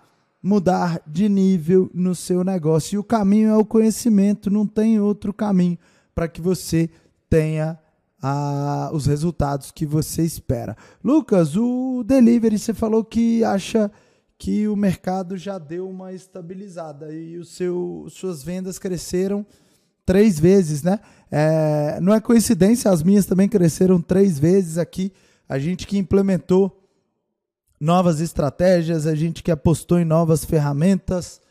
B: mudar de nível no seu negócio. E o caminho é o conhecimento, não tem outro caminho para que você tenha ah, os resultados que você espera. Lucas, o delivery, você falou que acha que o mercado já deu uma estabilizada e o seu, suas vendas cresceram três vezes, né? É, não é coincidência, as minhas também cresceram três vezes aqui. A gente que implementou novas estratégias, a gente que apostou em novas ferramentas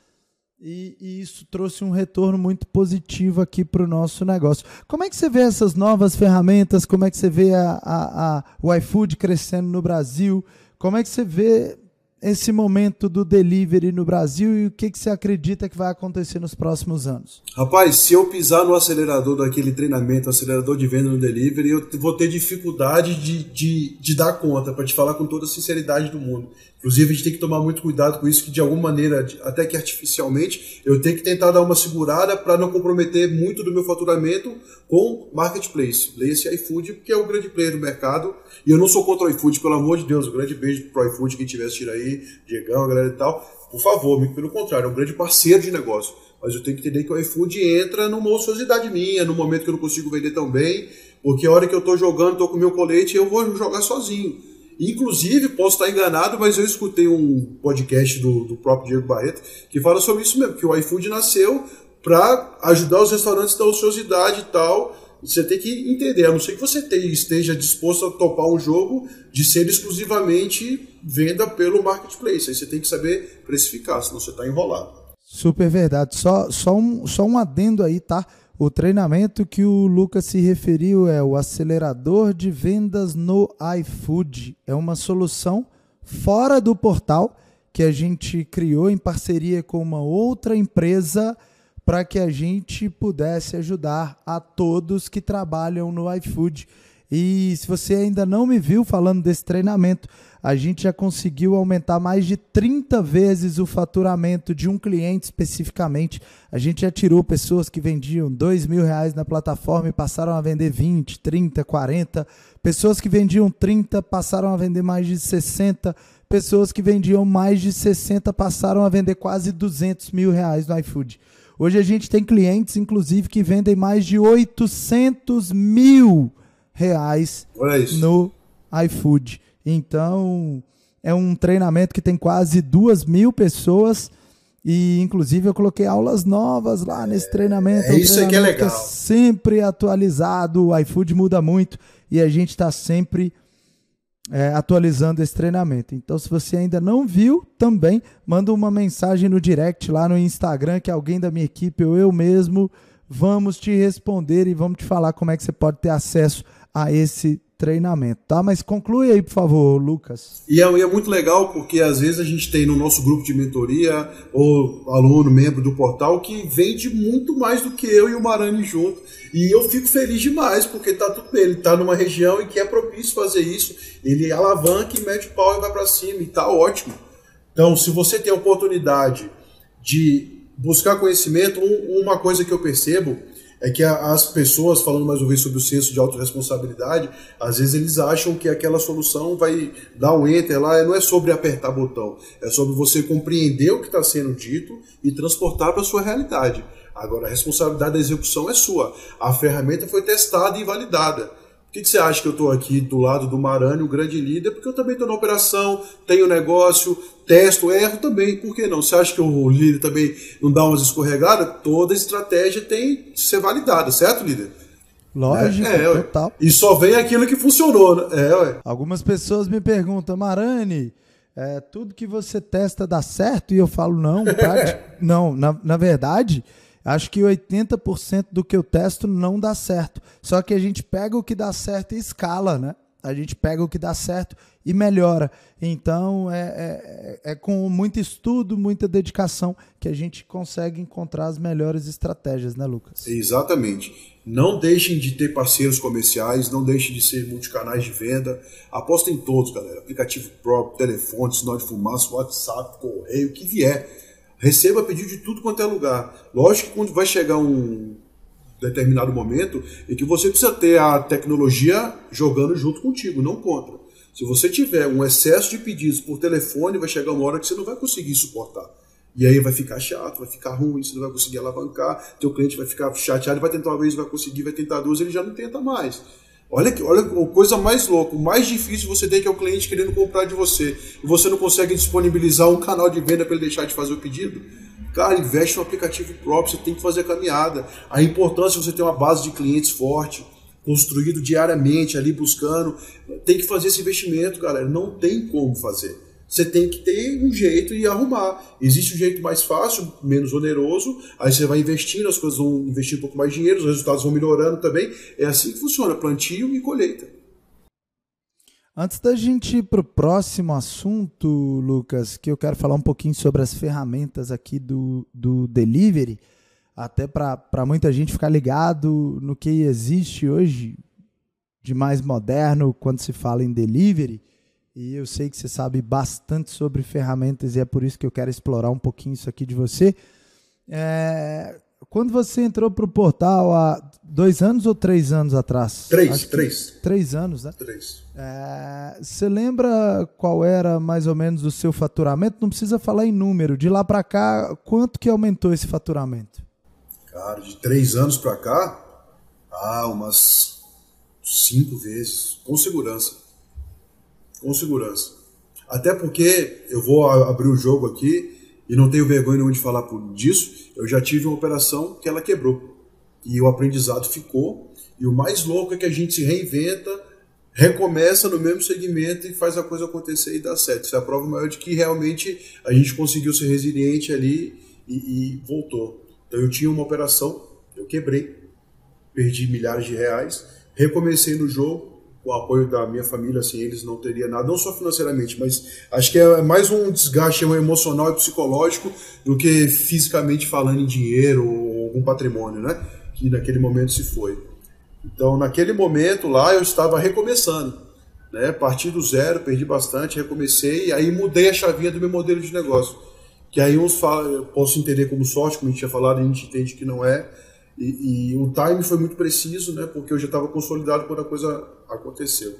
B: e, e isso trouxe um retorno muito positivo aqui para o nosso negócio. Como é que você vê essas novas ferramentas? Como é que você vê a, a, a, o iFood crescendo no Brasil? Como é que você vê esse momento do delivery no Brasil e o que, que você acredita que vai acontecer nos próximos anos?
A: Rapaz, se eu pisar no acelerador daquele treinamento, acelerador de venda no delivery, eu vou ter dificuldade de, de, de dar conta, para te falar com toda a sinceridade do mundo. Inclusive, a gente tem que tomar muito cuidado com isso, que de alguma maneira, até que artificialmente, eu tenho que tentar dar uma segurada para não comprometer muito do meu faturamento com marketplace. Leia-se iFood, porque é o grande player do mercado. E eu não sou contra o iFood, pelo amor de Deus. Um grande beijo pro iFood, quem estiver assistindo aí, Diegão, a galera e tal. Por favor, pelo contrário, é um grande parceiro de negócio. Mas eu tenho que entender que o iFood entra numa ociosidade minha, no momento que eu não consigo vender tão bem, porque a hora que eu estou jogando, estou com meu colete, eu vou jogar sozinho. Inclusive, posso estar enganado, mas eu escutei um podcast do, do próprio Diego Barreto que fala sobre isso mesmo, que o iFood nasceu para ajudar os restaurantes da ociosidade e tal. Você tem que entender, a não ser que você esteja disposto a topar um jogo de ser exclusivamente venda pelo marketplace. Aí você tem que saber precificar, senão você está enrolado.
B: Super verdade. Só, só, um, só um adendo aí, tá? O treinamento que o Lucas se referiu é o acelerador de vendas no iFood. É uma solução fora do portal que a gente criou em parceria com uma outra empresa para que a gente pudesse ajudar a todos que trabalham no iFood. E se você ainda não me viu falando desse treinamento, a gente já conseguiu aumentar mais de 30 vezes o faturamento de um cliente especificamente. A gente já tirou pessoas que vendiam 2 mil reais na plataforma e passaram a vender 20, 30, 40. Pessoas que vendiam 30 passaram a vender mais de 60. Pessoas que vendiam mais de 60 passaram a vender quase 200 mil reais no iFood. Hoje a gente tem clientes, inclusive, que vendem mais de 800 mil reais no iFood. Então, é um treinamento que tem quase duas mil pessoas. E, inclusive, eu coloquei aulas novas lá nesse treinamento.
A: É, é isso
B: treinamento
A: que é legal. Que
B: é sempre atualizado, o iFood muda muito e a gente está sempre é, atualizando esse treinamento. Então, se você ainda não viu, também manda uma mensagem no direct lá no Instagram, que alguém da minha equipe ou eu mesmo vamos te responder e vamos te falar como é que você pode ter acesso a esse treinamento, tá? Mas conclui aí, por favor, Lucas.
A: E é, e é, muito legal porque às vezes a gente tem no nosso grupo de mentoria ou aluno, membro do portal que vende muito mais do que eu e o Marani junto. E eu fico feliz demais porque tá tudo bem, ele tá numa região em que é propício fazer isso, ele alavanca e mete o pau e vai para cima e tá ótimo. Então, se você tem a oportunidade de buscar conhecimento, uma coisa que eu percebo é que as pessoas, falando mais uma vez sobre o senso de autorresponsabilidade, às vezes eles acham que aquela solução vai dar um enter lá, não é sobre apertar botão, é sobre você compreender o que está sendo dito e transportar para a sua realidade. Agora, a responsabilidade da execução é sua. A ferramenta foi testada e validada. Por que, que você acha que eu estou aqui do lado do Marani, o grande líder? Porque eu também estou na operação, tenho negócio, testo, erro também. Por que não? Você acha que o líder também não dá umas escorregadas? Toda estratégia tem que ser validada, certo, líder?
B: Lógico, é, é, total.
A: E só vem aquilo que funcionou, né? É, ué.
B: Algumas pessoas me perguntam, Marani, é, tudo que você testa dá certo? E eu falo, não, não, na, na verdade, acho que 80% do que eu testo não dá certo. Só que a gente pega o que dá certo e escala, né? A gente pega o que dá certo e melhora. Então, é, é, é, com muito estudo, muita dedicação que a gente consegue encontrar as melhores estratégias, né, Lucas?
A: Exatamente. Não deixem de ter parceiros comerciais, não deixem de ser multicanais de venda. Apostem em todos, galera. Aplicativo próprio, telefone, sinal de fumaça, WhatsApp, correio, o que vier. Receba pedido de tudo quanto é lugar. Lógico que quando vai chegar um determinado momento em que você precisa ter a tecnologia jogando junto contigo, não contra. Se você tiver um excesso de pedidos por telefone, vai chegar uma hora que você não vai conseguir suportar. E aí vai ficar chato, vai ficar ruim, você não vai conseguir alavancar, teu cliente vai ficar chateado, vai tentar uma vez, vai conseguir, vai tentar duas, ele já não tenta mais. Olha, olha a coisa mais louca, o mais difícil você tem que é o cliente querendo comprar de você e você não consegue disponibilizar um canal de venda para ele deixar de fazer o pedido. Cara, investe no aplicativo próprio, você tem que fazer a caminhada. A importância de você ter uma base de clientes forte, construído diariamente ali buscando, tem que fazer esse investimento, galera. Não tem como fazer. Você tem que ter um jeito e arrumar. Existe um jeito mais fácil, menos oneroso, aí você vai investindo, as coisas vão investir um pouco mais de dinheiro, os resultados vão melhorando também. É assim que funciona, plantio e colheita.
B: Antes da gente ir para o próximo assunto, Lucas, que eu quero falar um pouquinho sobre as ferramentas aqui do, do delivery, até para muita gente ficar ligado no que existe hoje de mais moderno quando se fala em delivery. E eu sei que você sabe bastante sobre ferramentas e é por isso que eu quero explorar um pouquinho isso aqui de você. É, quando você entrou para o portal há dois anos ou três anos atrás?
A: Três, três.
B: Três anos, né?
A: Três.
B: É, você lembra qual era mais ou menos o seu faturamento? Não precisa falar em número. De lá para cá, quanto que aumentou esse faturamento?
A: Cara, de três anos para cá, ah, umas cinco vezes, com segurança com segurança. Até porque eu vou abrir o jogo aqui e não tenho vergonha nenhuma de falar disso. Eu já tive uma operação que ela quebrou e o aprendizado ficou. E o mais louco é que a gente se reinventa, recomeça no mesmo segmento e faz a coisa acontecer e dá certo. Isso é a prova maior de que realmente a gente conseguiu ser resiliente ali e, e voltou. Então eu tinha uma operação, eu quebrei, perdi milhares de reais, recomecei no jogo, o apoio da minha família, assim, eles não teriam nada, não só financeiramente, mas acho que é mais um desgaste emocional e psicológico do que fisicamente falando em dinheiro ou algum patrimônio, né? Que naquele momento se foi. Então, naquele momento lá, eu estava recomeçando, né? Parti do zero, perdi bastante, recomecei e aí mudei a chavinha do meu modelo de negócio. Que aí uns falam, eu posso entender como sorte, como a gente tinha falado, a gente entende que não é, e, e, o time foi muito preciso, né? Porque eu já estava consolidado quando a coisa aconteceu.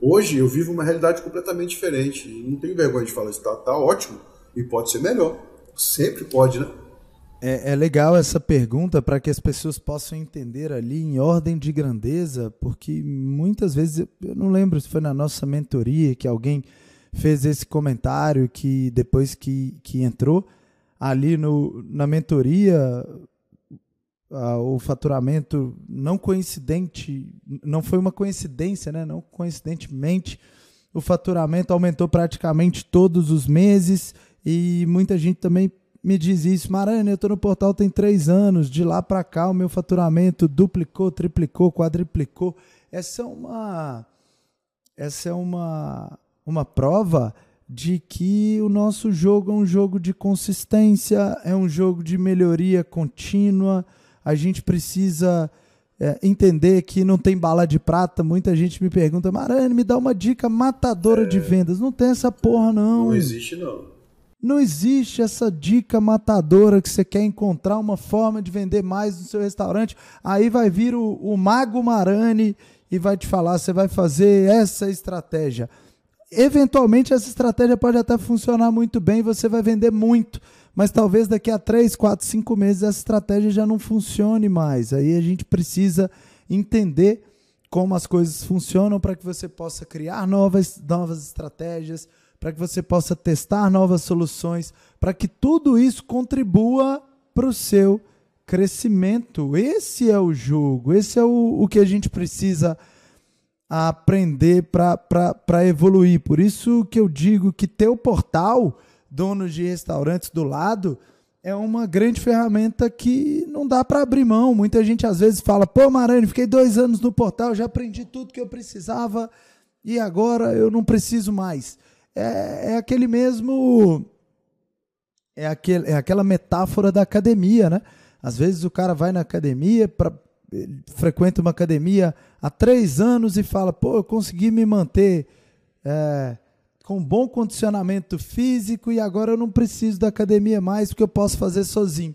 A: Hoje eu vivo uma realidade completamente diferente. Não tenho vergonha de falar isso. Tá, tá ótimo. E pode ser melhor. Sempre pode, né?
B: É, é legal essa pergunta para que as pessoas possam entender ali em ordem de grandeza, porque muitas vezes, eu não lembro se foi na nossa mentoria que alguém fez esse comentário que depois que, que entrou ali no, na mentoria uh, o faturamento não coincidente, não foi uma coincidência, né? Não coincidentemente, o faturamento aumentou praticamente todos os meses e muita gente também me diz isso, Marana, eu estou no portal tem três anos, de lá para cá o meu faturamento duplicou, triplicou, quadriplicou. Essa é uma, essa é uma, uma prova de que o nosso jogo é um jogo de consistência, é um jogo de melhoria contínua, a gente precisa é, entender que não tem bala de prata. Muita gente me pergunta, Marane, me dá uma dica matadora é... de vendas. Não tem essa porra, não.
A: Não existe, não.
B: Não existe essa dica matadora que você quer encontrar uma forma de vender mais no seu restaurante. Aí vai vir o, o Mago Marani e vai te falar, você vai fazer essa estratégia. Eventualmente essa estratégia pode até funcionar muito bem, você vai vender muito mas talvez daqui a 3, 4, 5 meses essa estratégia já não funcione mais. Aí a gente precisa entender como as coisas funcionam para que você possa criar novas, novas estratégias, para que você possa testar novas soluções, para que tudo isso contribua para o seu crescimento. Esse é o jogo, esse é o, o que a gente precisa aprender para evoluir. Por isso que eu digo que ter o portal, donos de restaurantes do lado, é uma grande ferramenta que não dá para abrir mão. Muita gente às vezes fala: pô, Marani, fiquei dois anos no portal, já aprendi tudo que eu precisava e agora eu não preciso mais. É, é aquele mesmo. É, aquele, é aquela metáfora da academia, né? Às vezes o cara vai na academia, pra, frequenta uma academia há três anos e fala: pô, eu consegui me manter. É, com bom condicionamento físico e agora eu não preciso da academia mais porque eu posso fazer sozinho.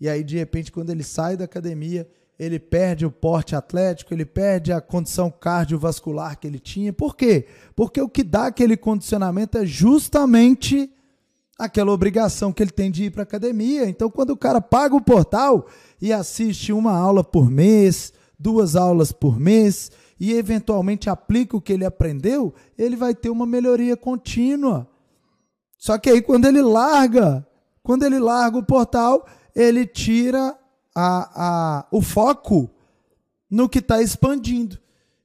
B: E aí, de repente, quando ele sai da academia, ele perde o porte atlético, ele perde a condição cardiovascular que ele tinha. Por quê? Porque o que dá aquele condicionamento é justamente aquela obrigação que ele tem de ir para a academia. Então, quando o cara paga o portal e assiste uma aula por mês, duas aulas por mês, e eventualmente aplica o que ele aprendeu, ele vai ter uma melhoria contínua. Só que aí quando ele larga, quando ele larga o portal, ele tira a, a, o foco no que está expandindo.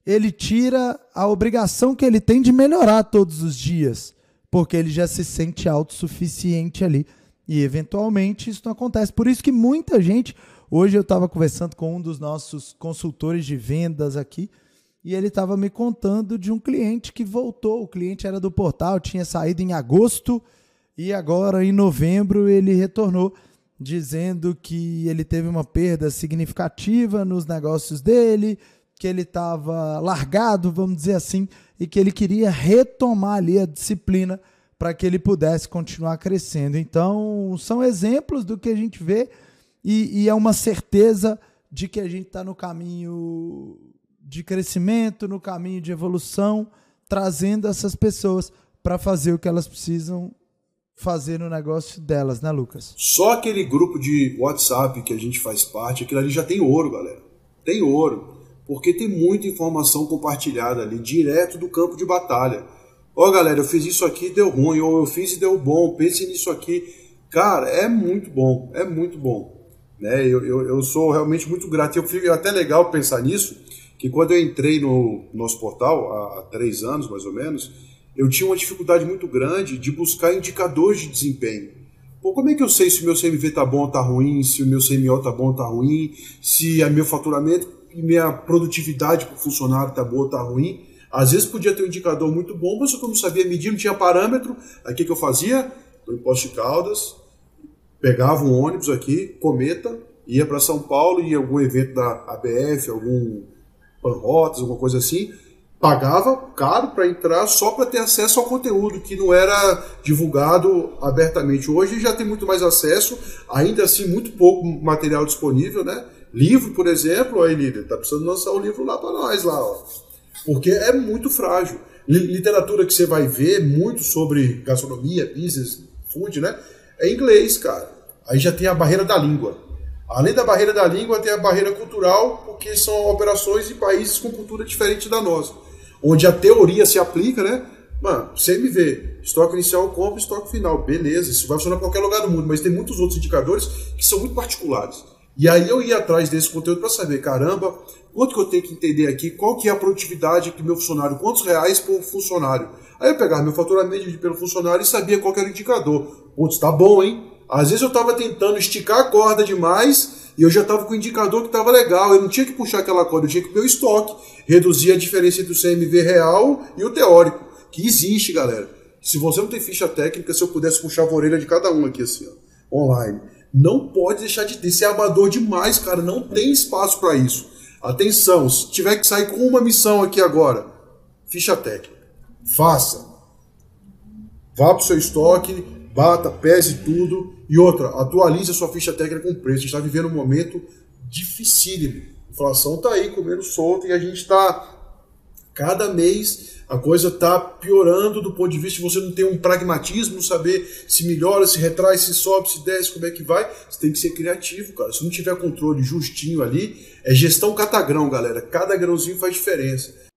B: Ele tira a obrigação que ele tem de melhorar todos os dias, porque ele já se sente autossuficiente ali. E eventualmente isso não acontece. Por isso que muita gente. Hoje eu estava conversando com um dos nossos consultores de vendas aqui e ele estava me contando de um cliente que voltou. O cliente era do portal, tinha saído em agosto e agora em novembro ele retornou dizendo que ele teve uma perda significativa nos negócios dele, que ele estava largado, vamos dizer assim, e que ele queria retomar ali a disciplina para que ele pudesse continuar crescendo. Então, são exemplos do que a gente vê e, e é uma certeza de que a gente está no caminho de crescimento, no caminho de evolução, trazendo essas pessoas para fazer o que elas precisam fazer no negócio delas, né, Lucas?
A: Só aquele grupo de WhatsApp que a gente faz parte, aquilo ali já tem ouro, galera. Tem ouro. Porque tem muita informação compartilhada ali, direto do campo de batalha. Ó, oh, galera, eu fiz isso aqui deu ruim, ou eu fiz e deu bom, pense nisso aqui. Cara, é muito bom, é muito bom. Né? Eu, eu, eu sou realmente muito grato. Eu fico até legal pensar nisso, que quando eu entrei no nosso portal, há, três anos mais ou menos, eu tinha uma dificuldade muito grande de buscar indicadores de desempenho. Pô, como é que eu sei se o meu CMV tá bom ou tá ruim, se o meu CMO tá bom ou tá ruim, se o meu faturamento e minha produtividade para funcionário tá boa ou tá ruim? Às vezes podia ter um indicador muito bom, mas eu não sabia medir, não tinha parâmetro. Aí o que, que eu fazia? Estou em Posto de Caldas, pegava um ônibus aqui, cometa, ia para São Paulo, em algum evento da ABF, algum panrotas, alguma coisa assim, pagava caro para entrar só para ter acesso ao conteúdo que não era divulgado abertamente. Hoje já tem muito mais acesso, ainda assim muito pouco material disponível, né? Livro, por exemplo, aí líder, tá precisando lançar um livro lá para nós lá, ó. Porque é muito frágil. Literatura que você vai ver muito sobre gastronomia, business, food, né? É inglês, cara. Aí já tem a barreira da língua. Além da barreira da língua, tem a barreira cultural, porque são operações de países com cultura diferente da nossa. Onde a teoria se aplica, né? Mano, CMV, estoque inicial, compra, estoque final. Beleza, isso vai funcionar em qualquer lugar do mundo, mas tem muitos outros indicadores que são muito particulares. E aí eu ia atrás desse conteúdo para saber, caramba, quanto que eu tenho que entender aqui, qual que é a produtividade do meu funcionário, quantos reais por funcionário. Aí eu pegava meu faturamento pelo funcionário e sabia qual era o indicador. Putz, tá bom, hein? Às vezes eu estava tentando esticar a corda demais e eu já estava com o indicador que estava legal. Eu não tinha que puxar aquela corda, eu tinha que ter o estoque, reduzir a diferença entre o CMV real e o teórico, que existe, galera. Se você não tem ficha técnica, se eu pudesse puxar a orelha de cada um aqui assim, ó, online. Não pode deixar de ter. Você é amador demais, cara. Não tem espaço para isso. Atenção, se tiver que sair com uma missão aqui agora, ficha técnica. Faça. Vá para o seu estoque, bata, pese tudo e outra, atualize a sua ficha técnica com preço. A gente está vivendo um momento dificílimo. A inflação está aí comendo solto e a gente está Cada mês a coisa está piorando do ponto de vista de você não ter um pragmatismo, saber se melhora, se retrai, se sobe, se desce, como é que vai. Você tem que ser criativo, cara. Se não tiver controle justinho ali, é gestão catagrão, galera. Cada grãozinho faz diferença.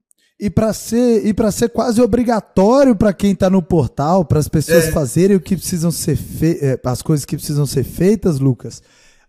B: E para ser e para ser quase obrigatório para quem está no portal, para as pessoas é. fazerem o que precisam ser. É, as coisas que precisam ser feitas, Lucas.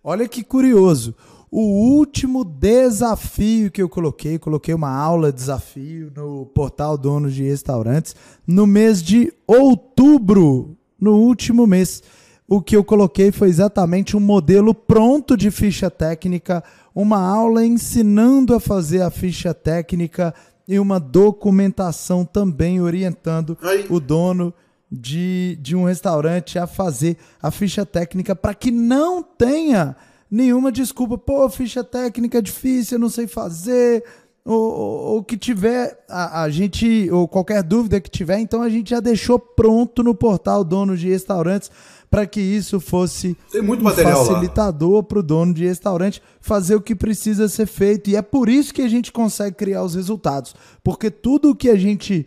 B: Olha que curioso. O último desafio que eu coloquei, coloquei uma aula desafio no portal Donos de Restaurantes no mês de outubro, no último mês. O que eu coloquei foi exatamente um modelo pronto de ficha técnica, uma aula ensinando a fazer a ficha técnica e uma documentação também orientando Aí. o dono de, de um restaurante a fazer a ficha técnica para que não tenha nenhuma desculpa. Pô, ficha técnica é difícil, eu não sei fazer. Ou, ou, ou que tiver, a, a, gente, ou qualquer dúvida que tiver, então a gente já deixou pronto no portal Donos de Restaurantes para que isso fosse
A: um
B: facilitador para o dono de restaurante fazer o que precisa ser feito. E é por isso que a gente consegue criar os resultados. Porque tudo o que a gente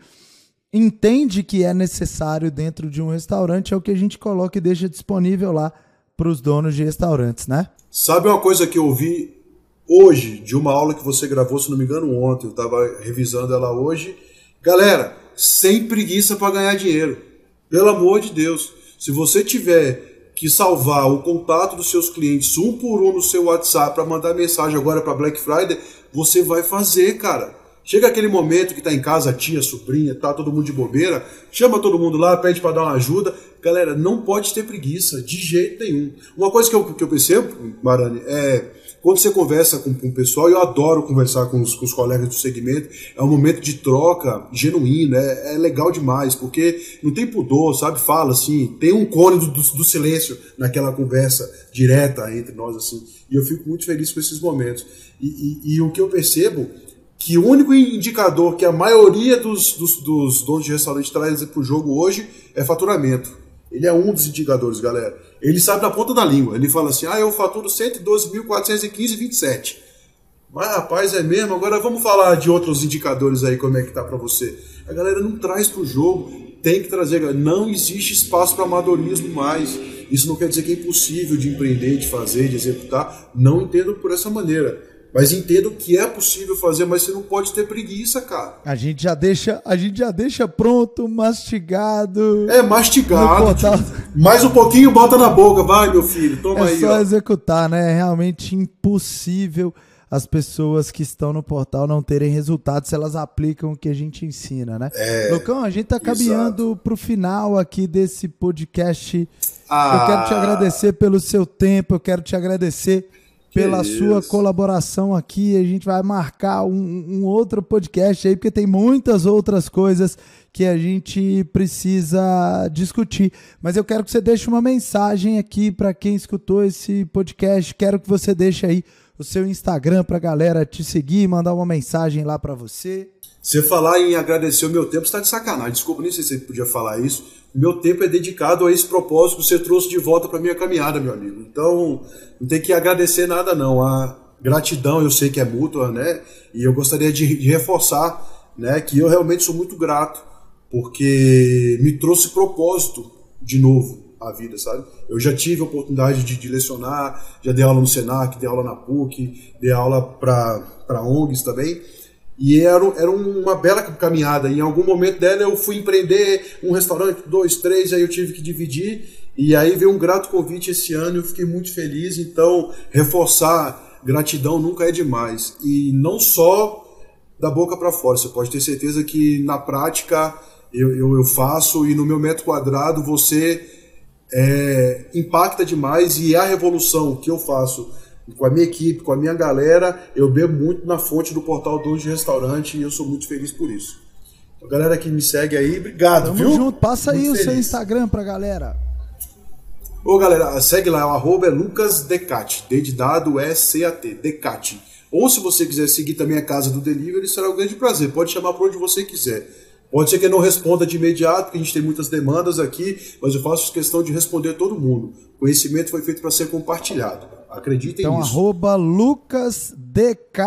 B: entende que é necessário dentro de um restaurante é o que a gente coloca e deixa disponível lá para os donos de restaurantes, né?
A: Sabe uma coisa que eu vi hoje, de uma aula que você gravou, se não me engano, ontem, eu estava revisando ela hoje. Galera, sem preguiça para ganhar dinheiro. Pelo amor de Deus. Se você tiver que salvar o contato dos seus clientes um por um no seu WhatsApp para mandar mensagem agora para Black Friday, você vai fazer, cara. Chega aquele momento que tá em casa a tia, sobrinha, tá todo mundo de bobeira, chama todo mundo lá, pede para dar uma ajuda. Galera, não pode ter preguiça, de jeito nenhum. Uma coisa que eu, que eu percebo, Marani, é quando você conversa com, com o pessoal, eu adoro conversar com os, com os, colegas do segmento, é um momento de troca genuíno, é, é, legal demais, porque não tem pudor, sabe? Fala assim, tem um cone do, do, do silêncio naquela conversa direta entre nós, assim, e eu fico muito feliz com esses momentos. E, e, e o que eu percebo que o único indicador que a maioria dos, dos, dos donos de restaurante traz para o jogo hoje é faturamento. Ele é um dos indicadores, galera. Ele sabe na ponta da língua. Ele fala assim: ah, eu faturo 112.415,27. Mas, rapaz, é mesmo? Agora vamos falar de outros indicadores aí, como é que tá para você. A galera não traz para o jogo, tem que trazer. Não existe espaço para amadorismo mais. Isso não quer dizer que é impossível de empreender, de fazer, de executar. Não entendo por essa maneira. Mas entendo que é possível fazer, mas você não pode ter preguiça, cara.
B: A gente já deixa, a gente já deixa pronto, mastigado.
A: É, mastigado. Tipo, mais um pouquinho, bota na boca, vai, meu filho, toma
B: é
A: aí.
B: É só
A: ó.
B: executar, né? É realmente impossível as pessoas que estão no portal não terem resultados se elas aplicam o que a gente ensina, né? É, Lucão, a gente tá caminhando para o final aqui desse podcast. Ah. Eu quero te agradecer pelo seu tempo, eu quero te agradecer pela que sua isso. colaboração aqui. A gente vai marcar um, um, outro podcast aí, porque tem muitas outras coisas que a gente precisa discutir. Mas eu quero que você deixe uma mensagem aqui para quem escutou esse podcast. Quero que você deixe aí o seu Instagram para a galera te seguir, mandar uma mensagem lá para você.
A: Você falar em agradecer o meu tempo, está de sacanagem. Desculpa, nem sei se você podia falar isso. Meu tempo é dedicado a esse propósito que você trouxe de volta para minha caminhada, meu amigo. Então, não tem que agradecer nada, não. A gratidão eu sei que é mútua, né? E eu gostaria de, de reforçar, né, que eu realmente sou muito grato, porque me trouxe propósito de novo à vida, sabe? Eu já tive a oportunidade de, lecionar, já dei aula no Senac, dei aula na PUC, dei aula para ONGs também. E era, era uma bela caminhada. Em algum momento dela eu fui empreender um restaurante, dois, três, aí eu tive que dividir. E aí veio um grato convite esse ano eu fiquei muito feliz. Então, reforçar gratidão nunca é demais. E não só da boca para fora. Você pode ter certeza que na prática eu, eu, eu faço e no meu metro quadrado você é, impacta demais. E a revolução que eu faço com a minha equipe, com a minha galera, eu bebo muito na fonte do portal Donos de Restaurante e eu sou muito feliz por isso. A galera que me segue aí, obrigado,
B: Tamo
A: viu?
B: junto, passa muito aí feliz. o seu Instagram pra galera.
A: Ô galera, segue lá, o arroba é Lucas Decate, D de dado é C-A-T, Decate. Ou se você quiser seguir também a casa do delivery, será um grande prazer. Pode chamar por onde você quiser. Pode ser que não responda de imediato, porque a gente tem muitas demandas aqui, mas eu faço questão de responder todo mundo. O conhecimento foi feito para ser compartilhado. Acreditem
B: então,
A: nisso.
B: Então, arroba LucasDK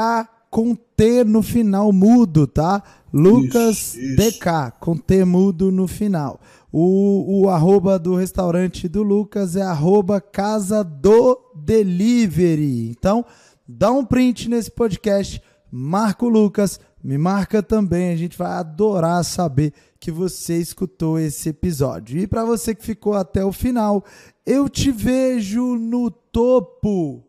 B: com T no final mudo, tá? Lucas isso, isso. DK, com T mudo no final. O, o arroba do restaurante do Lucas é arroba Casa do Delivery. Então, dá um print nesse podcast, marca o Lucas, me marca também, a gente vai adorar saber que você escutou esse episódio. E para você que ficou até o final, eu te vejo no topo.